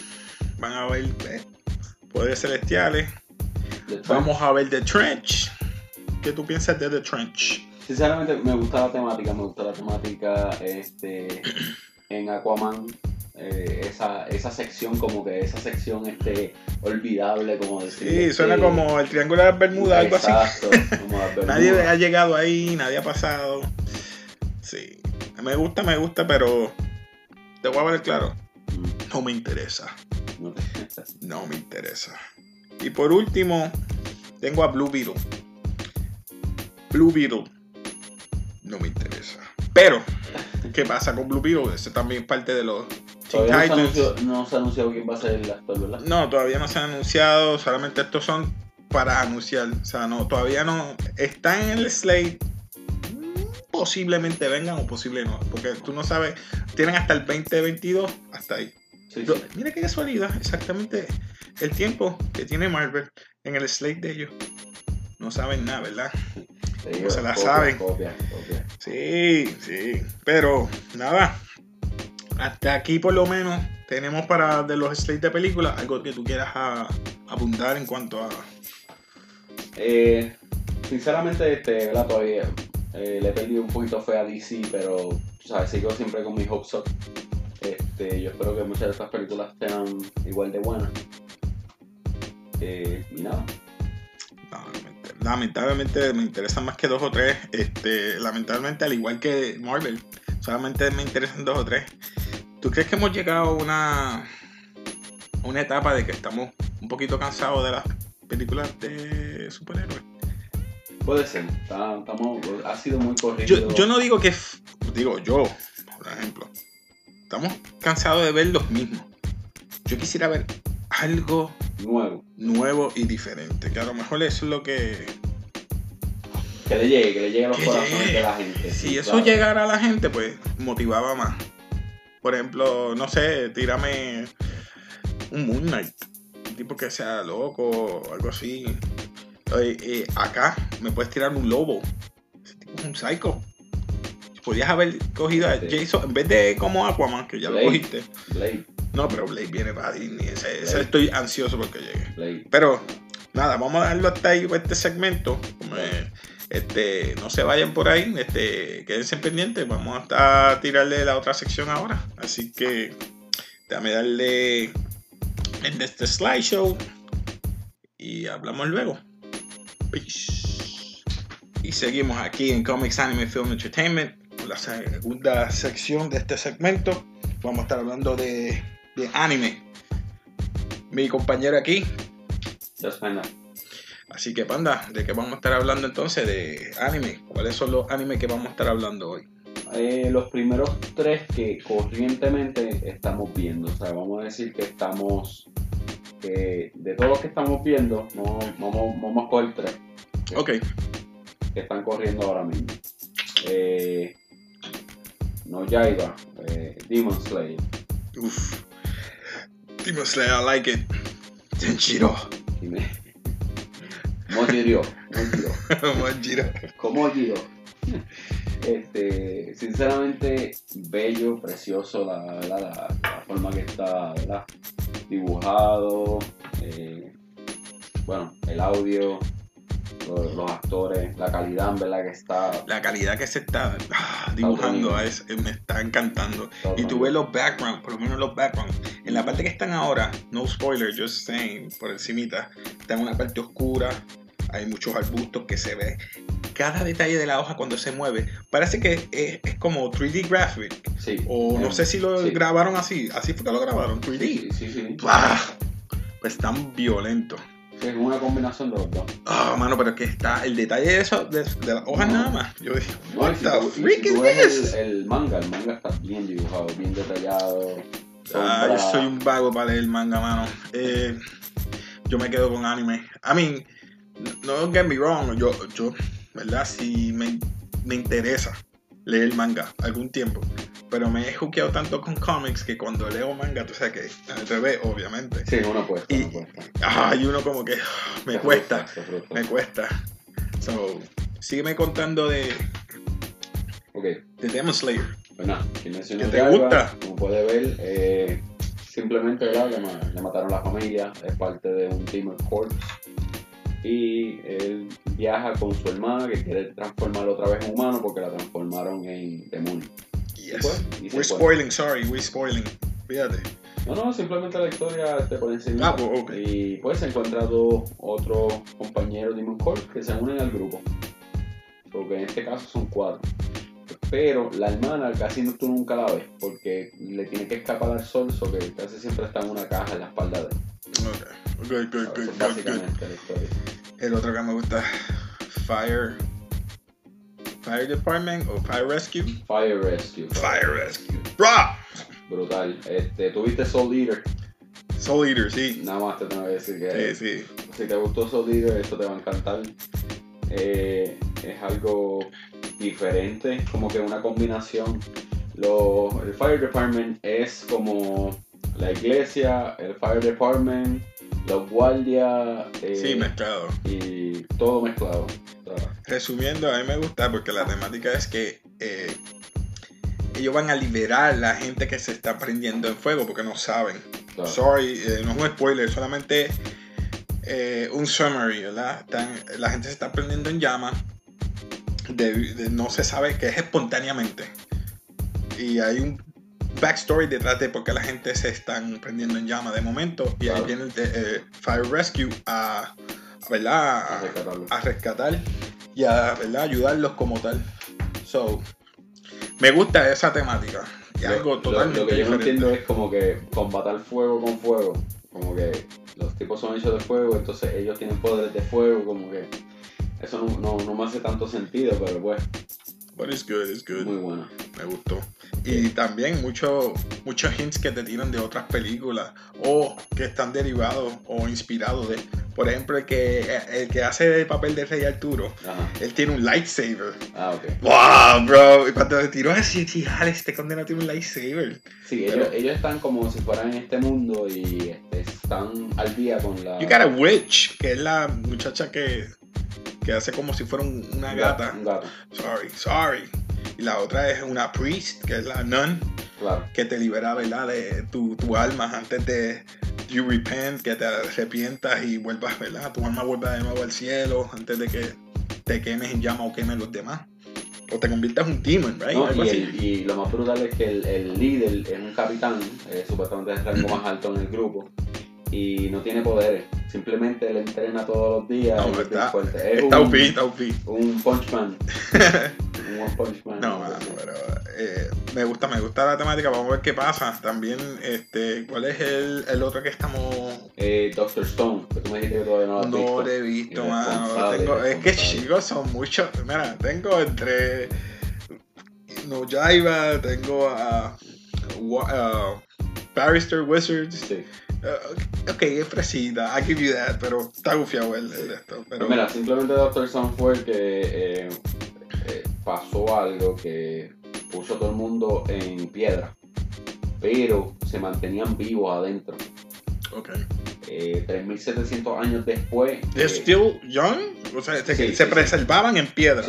Van a ver eh, poderes celestiales. Vamos a ver The Trench. ¿Qué tú piensas de The Trench? Sinceramente me gusta la temática, me gusta la temática este, en Aquaman. Eh, esa, esa sección, como que esa sección este, olvidable, como decir. Sí, suena este, como el Triángulo de las Bermudas, algo así. Como las Nadie ha llegado ahí, nadie ha pasado. Sí, me gusta, me gusta, pero te voy a ver claro, Mm, no me interesa. no te- No me interesa. Y por último, tengo a Blue Beetle. Blue Beetle. No me interesa. Pero, ¿qué pasa con Blue Beetle? Ese también es parte de los Todavía no se, anunció, no se ha anunciado quién va a ser el actor, ¿verdad? No, todavía no se han anunciado. Solamente estos son para anunciar. O sea, no, todavía no. Están en el slate. Posiblemente vengan o posible no. Porque tú no sabes. Tienen hasta el 2022. Hasta ahí. Sí, Yo- sí. mira qué casualidad, exactamente el tiempo que tiene Marvel en el slate de ellos. No saben nada, ¿verdad? Te digo, se la copia, saben. Copia, copia. Sí, sí. Pero nada. Hasta aquí por lo menos tenemos para de los slates de películas algo que tú quieras a- abundar en cuanto a... Eh, sinceramente, este, ¿verdad? Todavía eh, le he perdido un poquito fe a DC, pero, sabes, sigo siempre con mis hopes up. Este, yo espero que muchas de estas películas sean igual de buenas. Eh, y nada, lamentablemente me interesan más que dos o tres. Este, lamentablemente al igual que Marvel, solamente me interesan dos o tres. ¿Tú crees que hemos llegado a una, una etapa de que estamos un poquito cansados de las películas de superhéroes? puede ser. Está- estamos, ha sido muy corrido. Yo, yo no digo que, digo yo, por ejemplo, estamos cansados de ver los mismos. Yo quisiera ver algo Nuevo. nuevo y diferente, que a lo mejor eso es lo que... Que le llegue, que le llegue a los corazones de la gente. Si sí, eso claro. llegara a la gente, pues motivaba más. Por ejemplo, no sé, tírame un Moon Knight, un tipo que sea loco o algo así. Eh, acá me puedes tirar un lobo. Ese tipo es un psycho. Podrías haber cogido a Sí. Jason en vez de como Aquaman, que ya lo cogiste. Blade, No, pero Blade viene para Disney. Ese, estoy ansioso porque llegue. Blade. Pero nada, vamos a darlo hasta ahí por este segmento. Como, eh, Este, no se vayan por ahí, este, quédense pendientes. Vamos a tirarle la otra sección ahora. Así que déjame darle en este slideshow y hablamos luego. Peace. Y seguimos aquí en Comics Anime Film Entertainment, la segunda sección de este segmento. Vamos a estar hablando de, anime. Mi compañero aquí, Panda. Así que, panda, ¿de qué vamos a estar hablando entonces? De anime. ¿Cuáles son los animes que vamos a estar hablando hoy? Eh, los primeros tres que corrientemente estamos viendo. O sea, vamos a decir que estamos. Que de todos los que estamos viendo, vamos, vamos, vamos a coger tres Ok. que están corriendo ahora mismo. Eh, no Yaiba, eh, Demon Slayer. Uf. Demon Slayer, I like it. Tenshiro. Mojiro, Mojiro. Como Giro. Este, sinceramente, bello, precioso la, la, la- la forma que está ¿verdad? dibujado, eh, bueno, el audio, los, los actores, la calidad en verdad que está. La calidad que se está ah, dibujando es, me está encantando. todo Y tú ves los backgrounds, por lo menos los backgrounds. En la parte que están ahora, no spoiler, just saying, por encimita, está en una parte oscura, hay muchos arbustos que se ve. Cada detalle de la hoja cuando se mueve, parece que es, es como 3D graphic. Sí. O no Eh, sé si lo sí. grabaron así, así fue que lo grabaron, Sí, 3D. sí, sí. ¡Bah! Pues tan violento. Sí, es una combinación de los dos. Ah, mano, pero que está el detalle de eso, de, de las hojas No. nada más. Yo dije, No, what y si the tú- y freak si is tú ves this? el, el manga, el manga está bien dibujado, bien detallado. Ah, yo soy un vago para leer manga, mano. Eh, yo me quedo con anime. I mean, no get me wrong, yo, yo ¿verdad? Si me, me interesa leer manga algún tiempo. Pero me he juqueado tanto con cómics que cuando leo manga, tú sabes que al revés, obviamente. Sí, uno cuesta. Y, ajá, y uno como que me cuesta, me cuesta. So, sígueme contando de, okay. de Demon Slayer. Nada, ¿Qué te gusta? Como puede ver, eh, simplemente ¿verdad? Le, le, mataron a la familia, es parte de un Demon Corps y él viaja con su hermana que quiere transformarlo otra vez en humano porque la transformaron en demonio. Yes. Pues, we're spoiling, sorry, we're spoiling. Fíjate. No, no, simplemente la historia te por encima. Ah, pues, okay. Y pues se encuentra dos otros compañeros de Demon que se unen al grupo. Porque en este caso son cuatro. Pero la hermana casi no tú nunca la ves porque le tiene que escapar al sol, so que casi siempre está en una caja en la espalda de él. Ok, good, good, good, good, good. El otro que me gusta, Fire. Fire Department o Fire Rescue? Fire Rescue. Fire, Rescue. Bra. Brutal. Este, ¿Tuviste Soul Eater? Soul Eater, sí. Nada más te tengo que decir que. Sí, sí. Si te gustó Soul Eater, esto te va a encantar. Eh, es algo diferente, como que una combinación. Lo, el Fire Department es como la iglesia, el Fire Department, los guardias. Eh, sí, mezclado. Y todo mezclado. Resumiendo, a mí me gusta porque la temática es que eh, ellos van a liberar a la gente que se está prendiendo en fuego porque no saben. Sorry, eh, no es un spoiler, solamente un summary, ¿verdad? la gente se está prendiendo en llamas, no se sabe qué es espontáneamente. Y hay un backstory detrás de por qué la gente se están prendiendo en llama de momento. Y ahí viene el eh, Fire Rescue a, ¿verdad? A, rescatar y a ¿verdad? ayudarlos como tal. So, me gusta esa temática. Y algo totalmente lo, que yo no entiendo es como que combatar fuego con fuego. Como que los tipos son hechos de fuego, entonces ellos tienen poderes de fuego, como que eso no, no, no me hace tanto sentido, pero pues. But it's good, it's good. Muy bueno. Me gustó. Y también muchos muchos hints que te tiran de otras películas o que están derivados o inspirados de. Por ejemplo, el que, el que hace el papel de Rey Arturo, él tiene un lightsaber. Ah, ok. ¡Wow, bro! Y cuando le tiró así, chijal, este condena tiene un lightsaber. Sí, ellos, ellos, están como si fueran en este mundo y este, están al día con la. You got a witch, que es la muchacha que, que hace como si fuera una gata. Un gato. Sorry, sorry. Y la otra es una priest, que es la nun, que te libera ¿verdad? de tu, tu, alma antes de you repent, que te arrepientas y vuelvas, ¿verdad? Tu alma vuelva de nuevo al cielo antes de que te quemes en llama o quemen los demás. O te conviertas en un demon, right? y, lo más brutal es que el, el líder es un capitán, eh, supuestamente es el rango más alto en el grupo y no tiene poderes. Simplemente él entrena todos los días. No, está, fuerte. está un, está un punchman. un punchman. No, pero eh, me gusta, me gusta la temática. Vamos a ver qué pasa. También, este, ¿cuál es el, el otro que estamos? Eh, Doctor Stone, que tú me dijiste que todavía no lo has no visto. lo he visto, mano. Tengo, es que chicos son muchos. Mira, tengo entre No Jaiba, tengo a, a, Barrister Wizards. Sí. Uh, ok, es fresita, I give you that, pero está gufiado el, el esto. Pero... Mira, simplemente Doctor Stone fue que eh, eh, pasó algo que puso a todo el mundo en piedra, pero se mantenían vivos adentro. Ok. Eh, 3.700 años después. ¿Es eh, still young? O sea, se, Sí, se sí, preservaban en piedra.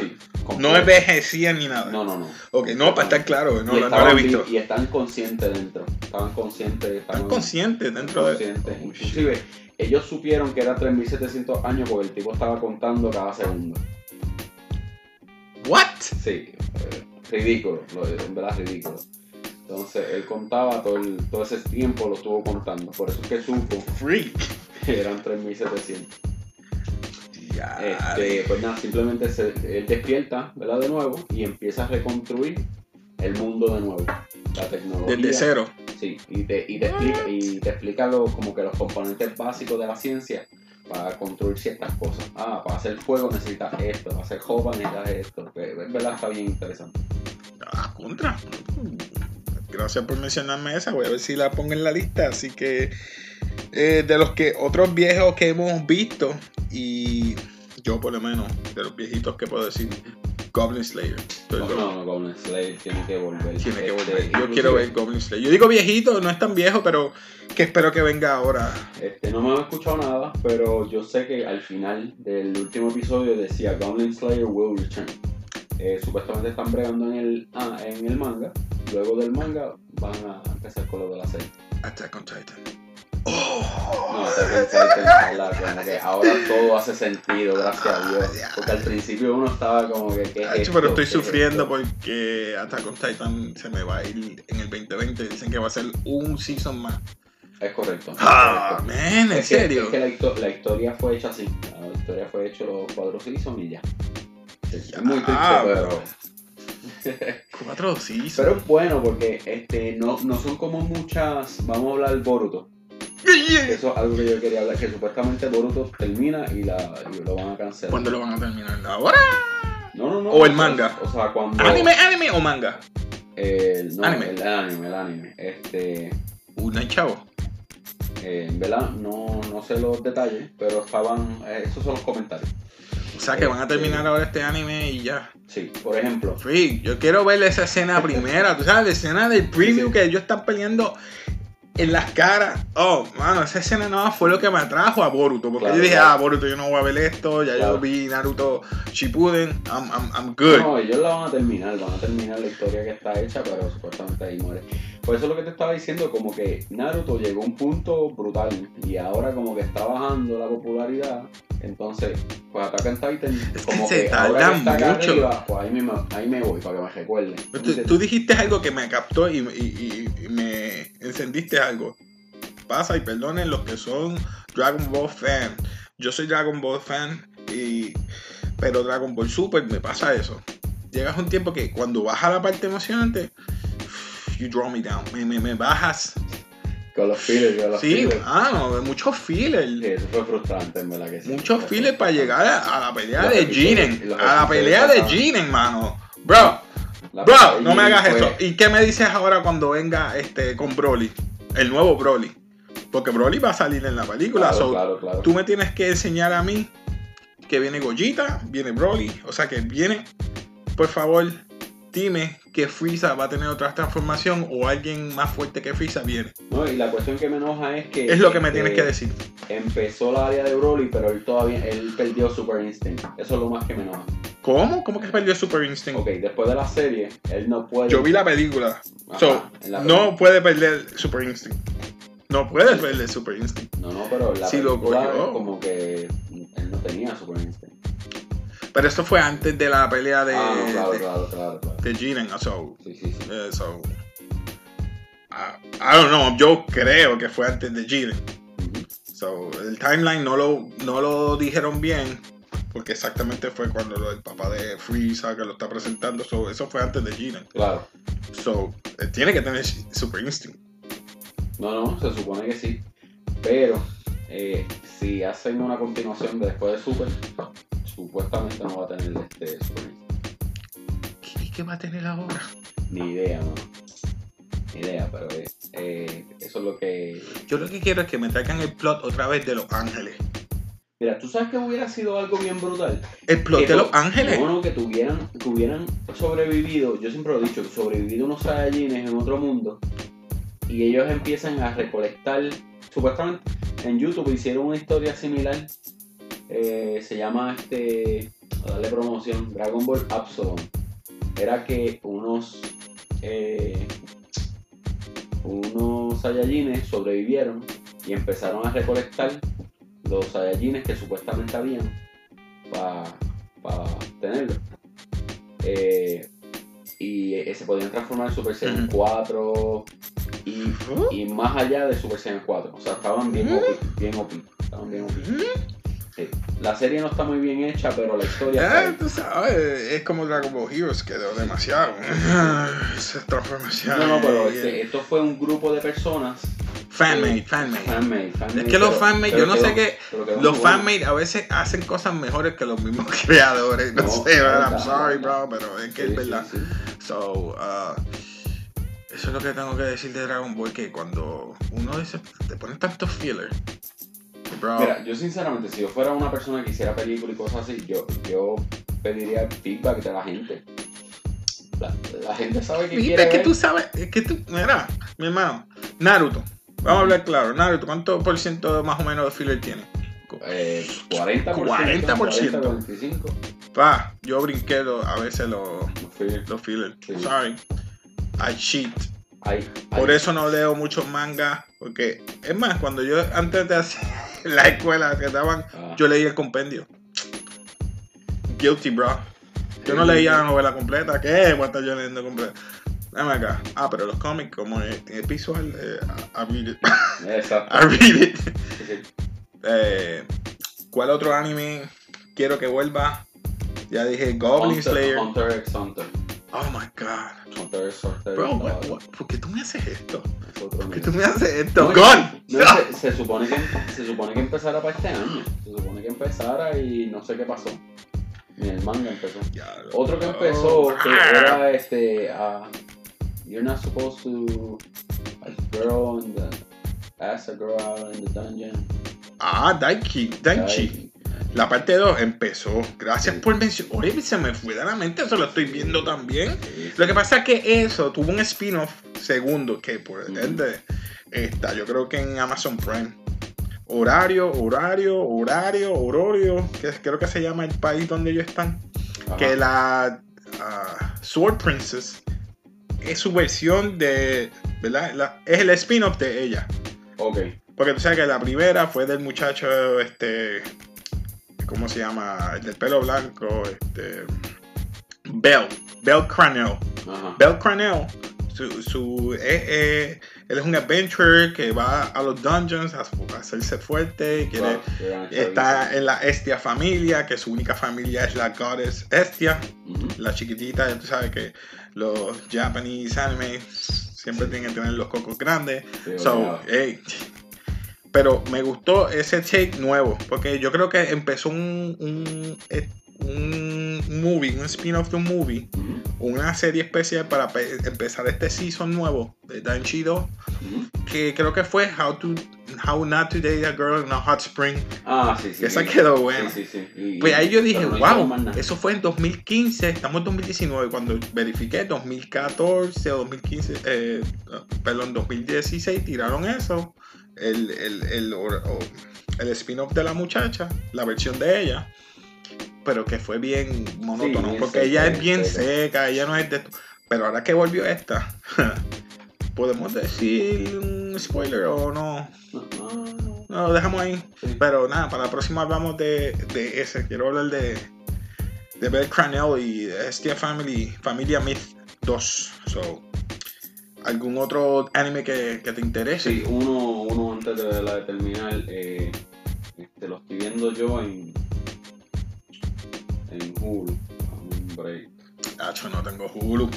No envejecían ni nada. No, no, no. Ok, no, para estar claro, no, estaban lo he visto. vi- y están conscientes dentro. Estaban conscientes. Estaban Están conscientes dentro de. Oh. Inclusive, ellos supieron que era 3.700 años porque el tipo estaba contando cada segundo. ¿What? Sí, eh, ridículo, lo- en verdad ridículo. Entonces, él contaba todo, el- todo ese tiempo, lo estuvo contando. Por eso es que supo Freak. que eran 3.700. Ya. Este, pues nada, simplemente se- él despierta, ¿verdad? De nuevo y empieza a reconstruir el mundo de nuevo. La tecnología. Desde cero. Sí, y te, y te explica, y te explica lo- como que los componentes básicos de la ciencia para construir ciertas cosas. Ah, para hacer fuego necesitas esto, para hacer jopa necesitas esto. Que, Es verdad, está bien interesante. Ah, contra. Gracias por mencionarme esa. Voy a ver si la pongo en la lista. Así que eh, de los que otros viejos que hemos visto y yo por lo menos de los viejitos que puedo decir Goblin Slayer. Estoy No, no, no, Goblin Slayer tiene que volver. Tiene que Este, volver. Yo inclusive, quiero ver Goblin Slayer. Yo digo viejito, no es tan viejo, pero que espero que venga ahora. Este, no me han escuchado nada, pero yo sé que al final del último episodio decía Goblin Slayer will return. Eh, supuestamente están bregando en el, ah, en el manga. Luego del manga van a empezar con lo de la serie. Attack on Titan. No, Attack on Titan, ¿verdad? Como que ahora todo hace sentido, gracias a Dios. Porque al principio uno estaba como que. ¿qué es esto? pero estoy ¿Qué es sufriendo porque Attack on Titan se me va a ir en el 2020. Dicen que va a ser un season más. Es correcto. es Ah, man, en Es que- serio. es que la, histo- la historia fue hecha así. La historia fue hecha los cuatro seasons y ya. Es muy triste, Ah, pero. Cuatro seasons. Pero es bueno porque este, no, no son como muchas. Vamos a hablar del Boruto. Eso es algo que yo quería hablar. Que supuestamente Boruto termina y, la, y lo van a cancelar. ¿Cuándo lo van a terminar? ¿Ahora? No, no, no. ¿O el manga? O sea, cuando. ¿Anime, anime o manga? El, no, Anime. el anime, el anime. Este. Hay chavo. eh, en verdad, no, no sé los detalles, pero estaban. eh, esos son los comentarios. O sea que van a terminar ahora este anime y ya. Sí, por ejemplo. Freak, yo quiero ver esa escena primera. Tú sabes, la escena del preview Sí. que ellos están peleando en las caras. Oh, mano, esa escena no fue lo que me atrajo a Boruto. Porque Claro, yo dije, claro. ah, Boruto, yo no voy a ver esto. Ya Claro. yo vi Naruto Shippuden. I'm, I'm, I'm good. No, ellos la van a terminar, van a terminar la historia que está hecha, pero supuestamente ahí muere. Por eso es lo que te estaba diciendo, como que Naruto llegó a un punto brutal y ahora como que está bajando la popularidad. Entonces, pues Attack on Titan, Es que como se que, ahora tarda que está acá mucho. arriba, pues ahí me, ahí me voy para que me recuerde. Tú, tú dijiste algo que me captó y, y- y- y me encendiste algo. Pasa y perdonen los que son Dragon Ball fan. Yo soy Dragon Ball fan, y, pero Dragon Ball Super me pasa eso. Llegas a un tiempo que cuando baja la parte emocionante, you draw me down. Me, me, me bajas. Con los fillers, con los Sí, fillers. ah, no, mucho Sí, filler. eso fue frustrante, en verdad que sí. Mucho Fue filler para llegar a, la pelea de los A la pelea de. Jiren, mano. Bro, Bro, no me hagas eso. ¿Y qué me dices ahora cuando venga este con Broly? El nuevo Broly. Porque Broly va a salir en la película. Claro, so, claro, claro. Tú me tienes que enseñar a mí que viene Gogeta, viene Broly. O sea que viene. Por favor, que Frieza va a tener otra transformación o alguien más fuerte que Frieza viene. No, y la cuestión que me enoja es que. Es lo que me este, tienes que decir. Empezó la área de Broly, pero él todavía él perdió Super Instinct. Eso es lo más que me enoja. ¿Cómo? ¿Cómo que perdió Super Instinct? Ok, después de la serie, él no puede. Yo vi la película. Ajá, So, no puede perder Super Instinct. No puede perder Super Instinct. No, no, pero la Sí lo película cogió. como que él no tenía Super Instinct. Pero esto fue antes de la pelea de, ah, no, claro, de, claro, claro, claro. de Jiren. So, Sí, sí, sí. eh, so, I, I don't know, yo creo que fue antes de Jiren. So, el timeline no lo, no lo dijeron bien, porque exactamente fue cuando lo- el papá de Freeza que lo está presentando. So, eso fue antes de Jiren. Claro. So, él tiene que tener Super Instinct. No, no, se supone que sí. Pero eh, si hacen una continuación de después de Super, supuestamente no va a tener este Super Instinct. ¿Y qué va a tener ahora? Ni idea, mano. Ni idea, pero eh, eh, eso es lo que. Yo lo que quiero es que me traigan el plot otra vez de Los Ángeles. Mira, ¿tú sabes que hubiera sido algo bien brutal? El plot Que de Los Ángeles. No, no, que tuvieran, que hubieran sobrevivido, yo siempre lo he dicho, que sobrevivido unos Saiyajines en otro mundo y ellos empiezan a recolectar, supuestamente en YouTube hicieron una historia similar, eh, se llama este, a darle promoción, Dragon Ball Absalom. Era que unos, eh, unos Saiyajines sobrevivieron y empezaron a recolectar los Saiyajines que supuestamente habían para tenerlo. Eh, y eh, se podían transformar en Super Saiyan Ujú. 4 y, y más allá de Super Saiyan 4. O sea, estaban bien. OP, bien OP, estaban bien OP. Sí. La serie no está muy bien hecha, pero la historia ahí. tú sabes, es como Dragon Ball Heroes, quedó demasiado. Esa transformación. No, no, pero este, esto fue un grupo de personas. Fanmade, eh, fanmade. Fanmade, fanmade, Es que los fanmade, yo no quedó- sé qué. Los bueno. fanmade a veces hacen cosas mejores que los mismos creadores. No, No, sé, man, I'm sorry, bro, pero es que Sí, es verdad. sí. So, uh, Eso es lo que tengo que decir de Dragon Ball, que cuando uno dice, te ponen tantos fillers. Bro, Mira, yo sinceramente, si yo fuera una persona que hiciera películas y cosas así, yo, yo pediría feedback de la gente. La, la gente sabe que quiere es que ver. tú sabes, es que tú, mira, mi hermano, Naruto, vamos a hablar claro, Naruto, ¿cuánto por ciento más o menos de filler tiene? Eh, 40%, 40%. 40, 45. Pa, yo brinqué lo- a veces los, los fillers, Sí. sorry, I cheat. Hay, Por eso no leo muchos mangas, porque es más, cuando yo antes de hacer la escuela que daban, ah, yo leía el compendio. Guilty, bro. Yo no leía la novela completa, ¿qué? Estar yo leyendo completa. Dame acá. Ah, pero los cómics, como es, es visual, eh, I, read it. Exacto. I read it. Sí, sí. Eh, ¿Cuál otro anime quiero que vuelva? Ya dije Goblin Hunter, Slayer. Hunter x Hunter. Oh my god. Bro, está- what- what- ¿por qué tú me haces esto? ¿Por qué tú me haces esto? No, no, se, se supone que, se supone que empezara para este año. Se supone que empezara y no sé qué pasó. Ni el manga empezó. Ya, Otro que empezó que ah. era este. ah, you're not supposed to. A girl in the. Ask a girl out in the dungeon. Ah, Daichi. Daichi. La parte 2 empezó. Gracias por mencionar. Oye, se me fue de la mente, eso lo estoy viendo también. Lo que pasa es que eso tuvo un spin-off segundo que por Ujú. ende está, yo creo que en Amazon Prime. Horario, horario, horario, horario, que creo que se llama el país donde ellos están. Ajá. Que la ah, Sword Princess es su versión de, ¿verdad? La- es el spin-off de ella. Ok. Porque tú sabes que la primera fue del muchacho, este, ¿cómo se llama? El del pelo blanco, este, Bell, Bell Cranell. Ajá. Bell Cranell, su, su, eh, eh, él es un adventurer que va a los dungeons a, a hacerse fuerte, quiere, Wow, está en la Estia familia, que su única familia es la goddess Estia, la chiquitita, ya tú sabes que los Japanese anime siempre tienen que tener los cocos grandes. Sí, So, hey. Pero me gustó ese take nuevo, porque yo creo que empezó un, un, eh, un movie, un spin-off de un movie, una serie especial para pe- empezar este season nuevo de Danchi 2, Ujú. que creo que fue How to How Not to Date a Girl in a Hot Spring. Ah, sí, sí. Esa sí. quedó buena. Sí, sí, sí. Y- Pues ahí yo dije, no wow, eso fue en 2015, estamos en 2019, cuando verifiqué 2014 o 2015, eh, perdón, 2016, tiraron eso, el, el, el, el spin-off de la muchacha, la versión de ella, pero que fue bien monótono, porque seca, ella es bien seca. seca, ella no es de... Pero ahora que volvió esta, ¿podemos decir un spoiler o no? No, lo dejamos ahí. Sí. Pero nada, para la próxima hablamos de, de ese. Quiero hablar de, de Bell Cranell y Estia Family, Familia Myth 2. So, ¿Algún otro anime que, que te interese? Sí, uno, uno antes de la de terminar, eh, este, lo estoy viendo yo en, en Hulu. Un break. No tengo Hulu.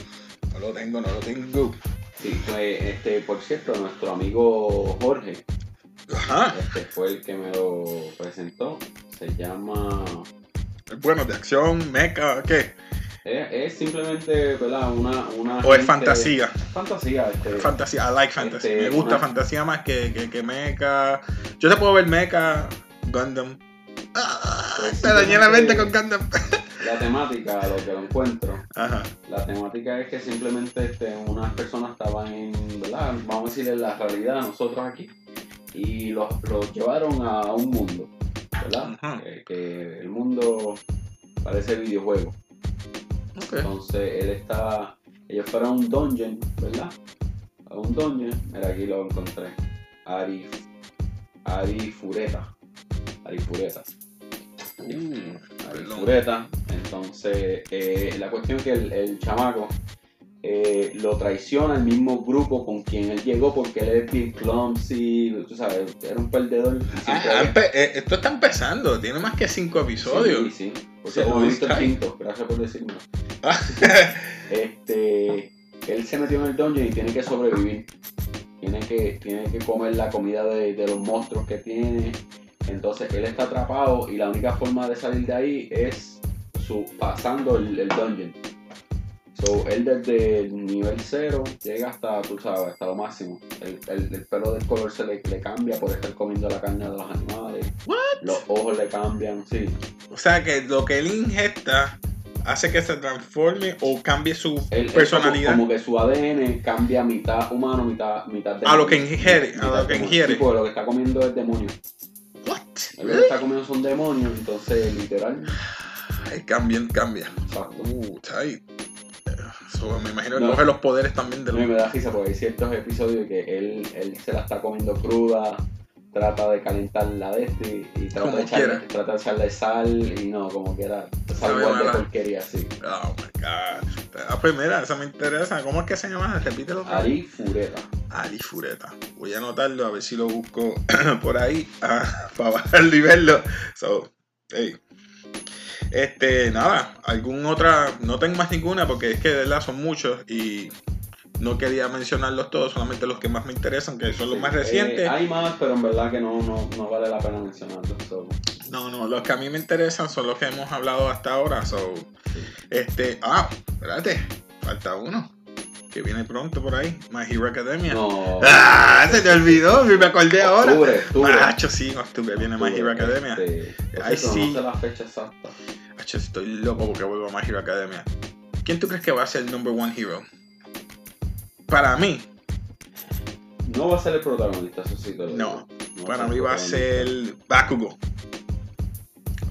No lo tengo, no lo tengo. Sí, pues, este, por cierto, nuestro amigo Jorge, Ajá. este fue el que me lo presentó. Se llama. Bueno, de acción, mecha, ¿qué? Es, es simplemente, ¿verdad? Una. una O es fantasía. Fantasía, este. Fantasía, I like fantasy. Este, Me gusta una- fantasía más que, que, que mecha. Yo te puedo ver mecha, Gundam. Ah, Pues te dañé la mente con Gundam. La temática, lo que lo encuentro. Ajá. La temática es que simplemente este, unas personas estaban en, ¿verdad? Vamos a decir en la realidad, nosotros aquí, y los, los llevaron a un mundo, ¿verdad? Que, que el mundo parece videojuego. Entonces él está, ellos fueron a un dungeon, ¿verdad? A un dungeon, mira aquí lo encontré. Ari, Ari Fureta. Ari Fureta. Uh, Ari. Fureta. Entonces, eh, la cuestión es que el, el chamaco eh, lo traiciona el mismo grupo con quien él llegó porque él es bien clumsy, tú sabes, era un perdedor. Ah, empe- eh, esto está empezando, tiene más que cinco episodios. Sí, sí. Por Sí, eso no Kai. quinto, gracias por decirme. Este, él se metió en el dungeon y tiene que sobrevivir. Tiene que, tiene que comer la comida de, de los monstruos que tiene. Entonces él está atrapado y la única forma de salir de ahí es su, pasando el, el dungeon. So, él desde el nivel 0 llega hasta, tú sabes, hasta lo máximo. El, el, el pelo del color se le, le cambia por estar comiendo la carne de los animales. What? Los ojos le cambian, sí. O sea que lo que él ingesta hace que se transforme o cambie su él personalidad. Como, como que su ADN cambia mitad humano, mitad, mitad A lo demonio. que ingiere, a lo que demonio. ingiere. Porque lo que está comiendo es demonio. What? Lo que está comiendo son demonios, entonces literal. Ay, cambia, cambia. Exacto. Uh, tight. So, me imagino que No. coge los poderes también de mí me los. da risa porque hay ciertos episodios que él, él se la está comiendo cruda, trata de calentar la de este y trata Como de, echarle, trata de echarle sal y no, como quiera. Sal igual de porquería así. Oh my god. Ah, pues mira, esa me interesa. ¿Cómo es que se llama? Repítelo. Ari Fureta. Ali Fureta. Voy a anotarlo a ver si lo busco por ahí ah, para bajarlo y verlo. So, hey. Este, nada, algún otra, no tengo más ninguna porque es que de verdad son muchos y no quería mencionarlos todos, solamente los que más me interesan, que son los más Eh, recientes. hay más, pero en verdad que no, no, no vale la pena mencionarlos. so, No, no, los que a mí me interesan son los que hemos hablado hasta ahora. So, sí. este, ah, espérate, falta uno que viene pronto por ahí, My Hero Academia. No. Ah, se te olvidó, me acordé ahora. Octubre, octubre. Macho, sí, octubre viene My Hero Academia. Este, Ahí sí. No sé la fecha exacta. Macho, estoy loco porque vuelvo a My Hero Academia. ¿Quién tú crees que va a ser el number one hero? Para mí, No va a ser el protagonista, eso sí te lo No, para mí va a ser Bakugo.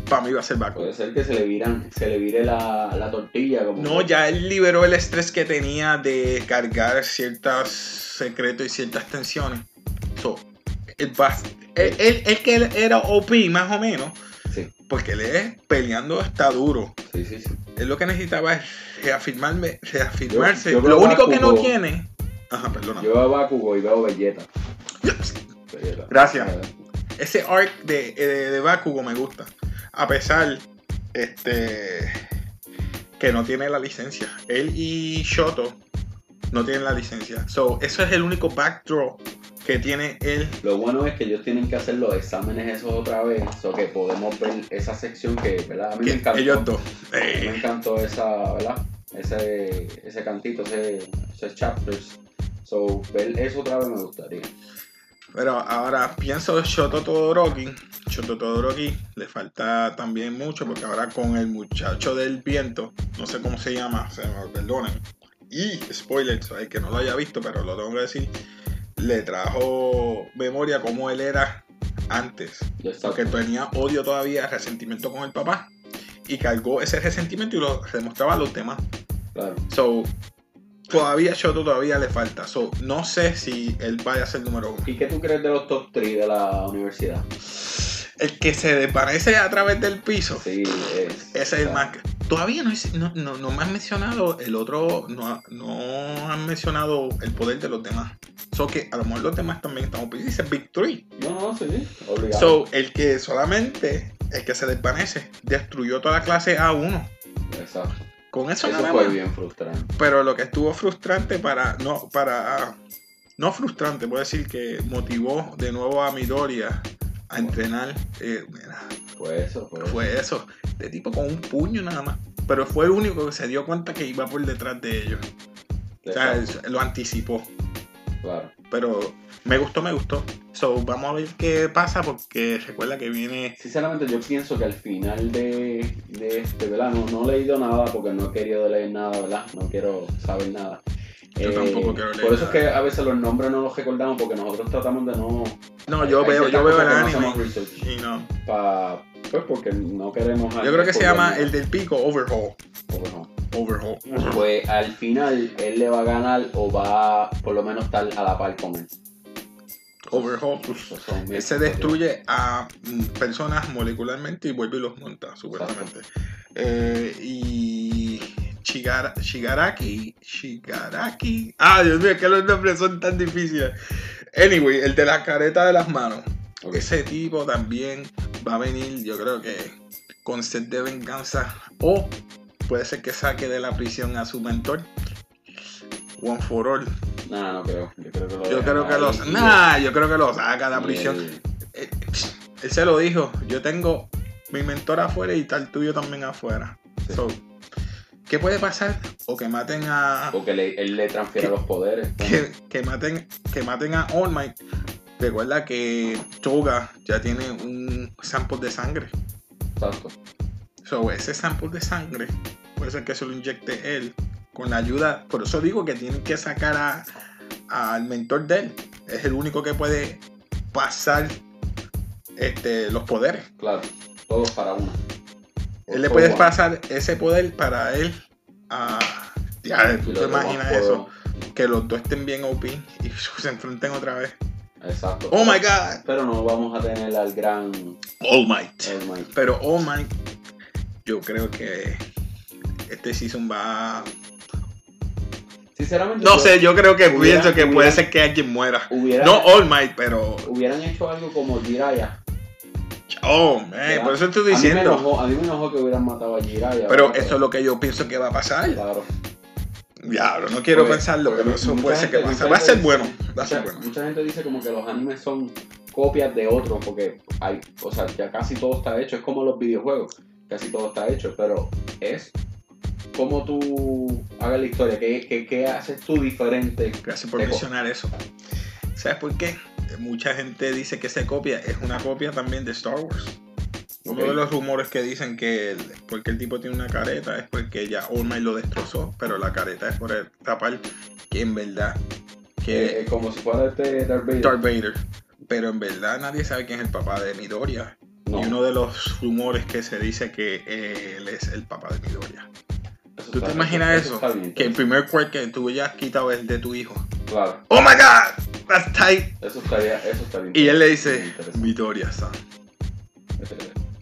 Para mí va a ser Bakugo. Puede ser que se le, viran, se le vire la, la tortilla. Como No, que- ya él liberó el estrés que tenía de cargar ciertos secretos y ciertas tensiones. So, él, va- él, él- él que él era OP más o menos, Sí, porque él es peleando está duro. sí, sí. sí. Él lo que necesitaba es reafirmarme, reafirmarse. Yo- yo lo único que no tiene. Ajá, perdona. Yo veo a Bakugo y veo. Vegeta. Gracias. Eh, Ese arc de, de, de Bakugo me gusta. A pesar este que no tiene la licencia. Él y Shoto no tienen la licencia. So, eso es el único backdraw que tiene él. Lo bueno es que ellos tienen que hacer los exámenes esos otra vez, so que podemos ver esa sección que, ¿verdad? A mí me encantó. ellos dos. Mí me Eh, encantó esa, ¿verdad? Ese, ese cantito, ese, esos chapters. So, ver eso otra vez me gustaría. pero ahora pienso Shoto Todoroki. Shoto Todoroki le falta también mucho porque ahora con el muchacho del viento, no sé cómo se llama, se me perdonen. Y spoiler, el que no lo haya visto, pero lo tengo que decir, le trajo memoria como él era antes. Está. Porque tenía odio todavía, resentimiento con el papá. Y cargó ese resentimiento y lo demostraba a los demás. Claro. So, todavía Shoto todavía le falta. So, no sé si él vaya a ser número uno. ¿Y qué tú crees de los top 3 de la universidad? El que se desvanece a través del piso. Sí, es. Ese es el más. Todavía no, es- no, no, no me han mencionado el otro. No, no han mencionado el poder de los demás. So que a lo mejor los demás también estamos. Dice Big Three. No, no, sí, obligado. So, el que solamente, el que se desvanece, destruyó toda la clase A1. Exacto. Con eso, Eso nada fue más. bien frustrante. Pero lo que estuvo frustrante para. No, para. No frustrante, puedo decir que motivó de nuevo a Midoriya a entrenar. eh, mira, Fue eso, fue, eso. fue eso. De tipo con un puño nada más. Pero fue el único que se dio cuenta que iba por detrás de ellos. O sea, lo anticipó. Claro. Pero me gustó, me gustó. So, vamos a ver qué pasa porque recuerda que viene. Sinceramente, yo pienso que al final de, de este, ¿verdad? No, no he leído nada porque no he querido leer nada, ¿verdad? No quiero saber nada. Eh, Yo tampoco quiero leer Por eso es que a veces los nombres no los recordamos porque nosotros tratamos de no. No, yo veo, yo veo el no anime. Y no. pa- pues porque no queremos. Yo creo que se llama el el del pico Overhaul. Overhaul. Pues al final él le va a ganar o va por lo menos estar a la par con él. Overhaul. Él se destruye a mm, personas molecularmente y vuelve y los monta, supuestamente. Eh, y Shigara- Shigaraki. Shigaraki. Ah, Dios mío, que los nombres son tan difíciles. Anyway, el de la careta de las manos. Ese tipo también va a venir, yo creo que con sed de venganza. O puede ser que saque de la prisión a su mentor. One for all. Nah, no creo. Yo creo que lo Yo dejan creo que ahí lo, y- nah, yo creo que lo saca de la prisión. él- Él, él se lo dijo. Yo tengo mi mentor afuera y tal tuyo también afuera. Sí. So, ¿Qué puede pasar? O que maten a. Porque le- él le transfiere ¿Qué? los poderes. Que, que maten, que maten a All Might. Recuerda que Toga ya tiene un sample de sangre. Exacto. So, ese sample de sangre puede ser que se lo inyecte él con la ayuda. Por eso digo que tienen que sacar a- al mentor de él. Es el único que puede pasar este, los poderes. Claro. Todos para uno. Él le puede pasar ese poder para él. a ya, Y ¿tú te imaginas eso? Que los dos estén bien OP y se enfrenten otra vez. Exacto. Oh my god. Pero no vamos a tener al gran All Might. All Might. Pero All Might, yo creo que este season va. Sinceramente, No yo- sé, yo creo que pienso que puede ser que alguien muera. No All Might, pero. hubieran hecho algo como Jiraya. Oh, man, ¿verdad? por eso estoy A mí, me diciendo. enojó, a mí me enojó que hubieran matado a Jiraya. Pero eso es lo que yo pienso que va a pasar. Claro. Diablo, no quiero pensarlo, pero eso puede ser que mucha Va a ser bueno. Va a ser Mucha, bueno. mucha gente dice como que los animes son copias de otros porque hay, o sea, ya casi todo está hecho, es como los videojuegos, casi todo está hecho, pero es como tú hagas la historia, ¿qué, qué, qué haces tú diferente? Gracias por mencionar eso. ¿Sabes por qué? Mucha gente dice que se copia. Es una copia también de Star Wars. Uno de los rumores que dicen que el- porque el tipo tiene una careta es porque ya All Might lo destrozó, pero la careta es por el tapar que en verdad Eh, que eh, como si fuera este Darth Vader. Darth Vader. Pero en verdad nadie sabe quién es el papá de Midoriya. No, Y uno de los rumores que se dice que él es el papá de Midoriya. ¿Tú te imaginas eso? Que el primer quirk que tú hayas quitado es de tu hijo. Claro, ¡Oh my god! That's tight. eso estaría, eso estaría Y él le dice, interesante. Midoriya san,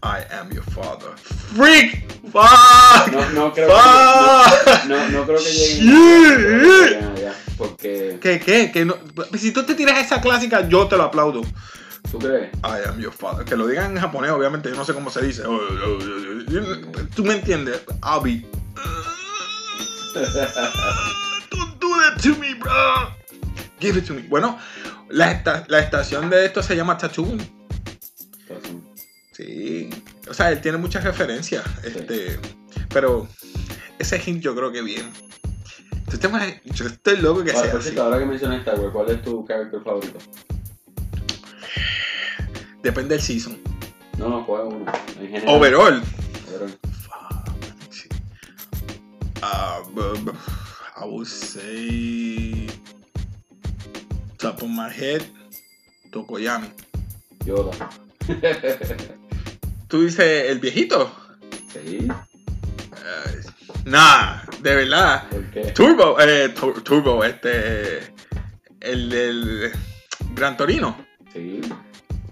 I am your father. ¡Freak! ¡Fuck! No, no creo ¡Fuck! que, no, no creo que Shit. lleguen allá, porque ¿Qué, qué? ¿Qué no? Si tú te tiras esa clásica, yo te lo aplaudo. ¿tú crees? I am your father. Que lo digan en japonés, obviamente, yo no sé cómo se dice. Tú me entiendes. I'll be. Don't do that to me, bro. Give it to me. Bueno, la, esta- la estación de esto se llama Tatooine. Sí. O sea, él tiene muchas referencias. Este. Pero ese hint yo creo que bien. ¿Tú te imaginas? Yo estoy loco que Vale, sea así. ahora que mencionas Star Wars, ¿cuál es tu character favorito? Depende del season. No, no, juega uno. En general. Overall. Overall. Uh, bu- I would say top of my head Tokoyami. Yoda. ¿Tú dices el viejito? sí, Eh, nah, de verdad. ¿por qué? Turbo, eh, Tu- Turbo, este, el del Gran Torino. Sí.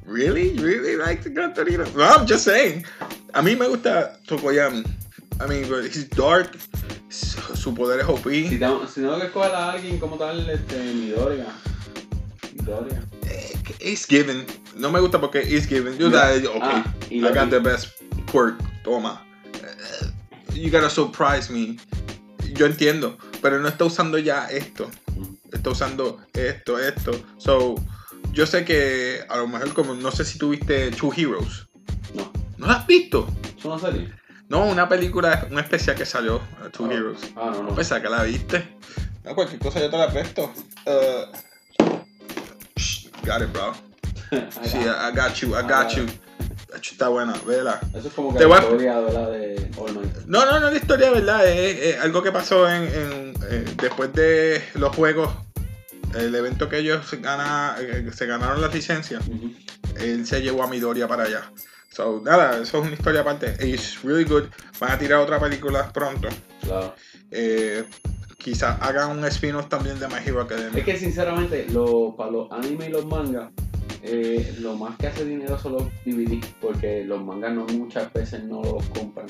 Really, really like the Gran Torino. No, I'm just saying. A mí me gusta Tokoyami. I mean, he's dark. Su su poder es OP. Si tengo, si tengo que escoger a alguien como tal, este, Midoriya. Midoriya. Eh, It's given. No me gusta porque it's given. Yo, da- okay, ah, I got the best quirk. Toma. Eh, You gotta surprise me. Yo entiendo, pero no está usando ya esto. Está usando esto, esto. So, yo sé que a lo mejor como no sé si tuviste Two Heroes. No. ¿No la has visto? ¿Es una serie? No, una película, una especial que salió, uh, Two Ah. Heroes. Ah, no, no. Pensaba que la viste. No, cualquier cosa yo te la presto. Uh, shh, got it, bro. Sí. I got you, I Ah, got you. Está buena, vela. Eso es como que la historia de la de All Might. No, no, no, la historia, ¿verdad? Es, es algo que pasó en, en, eh, después de los juegos. El evento que ellos gana, eh, se ganaron las licencias. Él se llevó a Midoriya para allá. So, nada, eso es una historia aparte. It's really good. Van a tirar otra película pronto. Claro. Eh, quizás hagan un spin-off también de My Hero Academia. Es que sinceramente, lo, para los anime y los mangas, eh, lo más que hace dinero son los DVD, porque los mangas no muchas veces no los compran.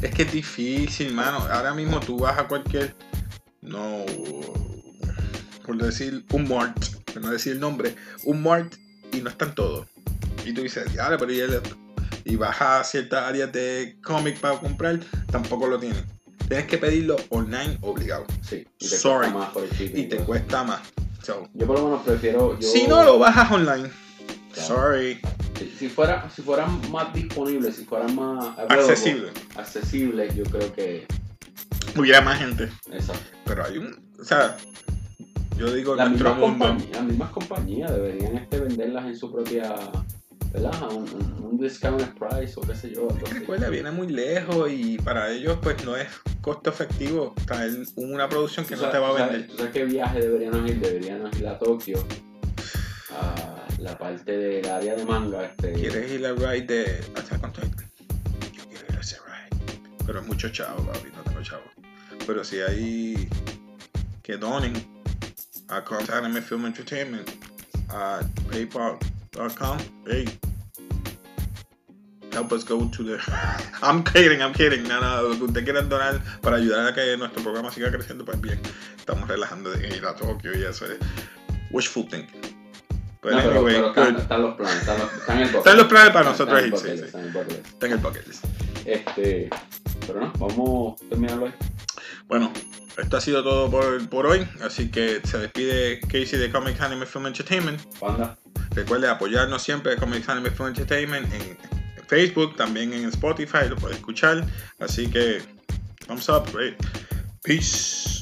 Es que es difícil, mano. Ahora mismo tú vas a cualquier. No. Por decir un Mart, por no decir el nombre, un Mart y no están todos. Y tú dices, ya, pero y, el- y vas a ciertas áreas de cómic para comprar, tampoco lo tienen. Tienes que pedirlo online obligado. Sí, y te Sorry. cuesta más por el shipping Y te cuesta más. So, Yo por lo menos prefiero. Yo, si no lo bajas online, Claro. sorry, Si, si fuera, si fueran más disponibles, si fueran más available, accesible. accesibles, yo creo que hubiera más gente. Exacto. Pero hay un. O sea, yo digo, Las nuestro mismas, mundo. las mismas compañías deberían este, venderlas en su propia. ¿Verdad? Un, un, un discounted price o qué sé yo. Es que así. Recuerda, viene muy lejos y para ellos pues no es costo efectivo traer una producción que ¿Tú no sabes- te va a vender. ¿Tú sabes qué viaje deberíamos ir? Deberíamos ir a Tokio, a la parte del área de manga. Este, ¿Quieres ir al ride de Attack on Titan? Yo quiero ir a ese ride. Pero es mucho chavo, papi, no tengo chavo. Pero si hay que donen a Cross Anime Film Entertainment a hey, help us go to the... I'm kidding, I'm kidding. No, no, lo que usted quiera donar para ayudar a que nuestro programa siga creciendo, pues bien, estamos relajando de ir a Tokio y eso es wishful thinking. No, pero, anyway, pero están, los planes, están, los- están en el bucket Están los planes para nosotros Están sí, sí. están bucket en el bucket list. Este, pero no, vamos a terminarlo ahí. Bueno, esto ha sido todo por, por hoy. Así que se despide Casey de Comic Anime Film Entertainment. Panda, Recuerde apoyarnos siempre de Comic Anime Film Entertainment en, en Facebook, también en Spotify, lo puede escuchar. Así que, thumbs up, great. Peace.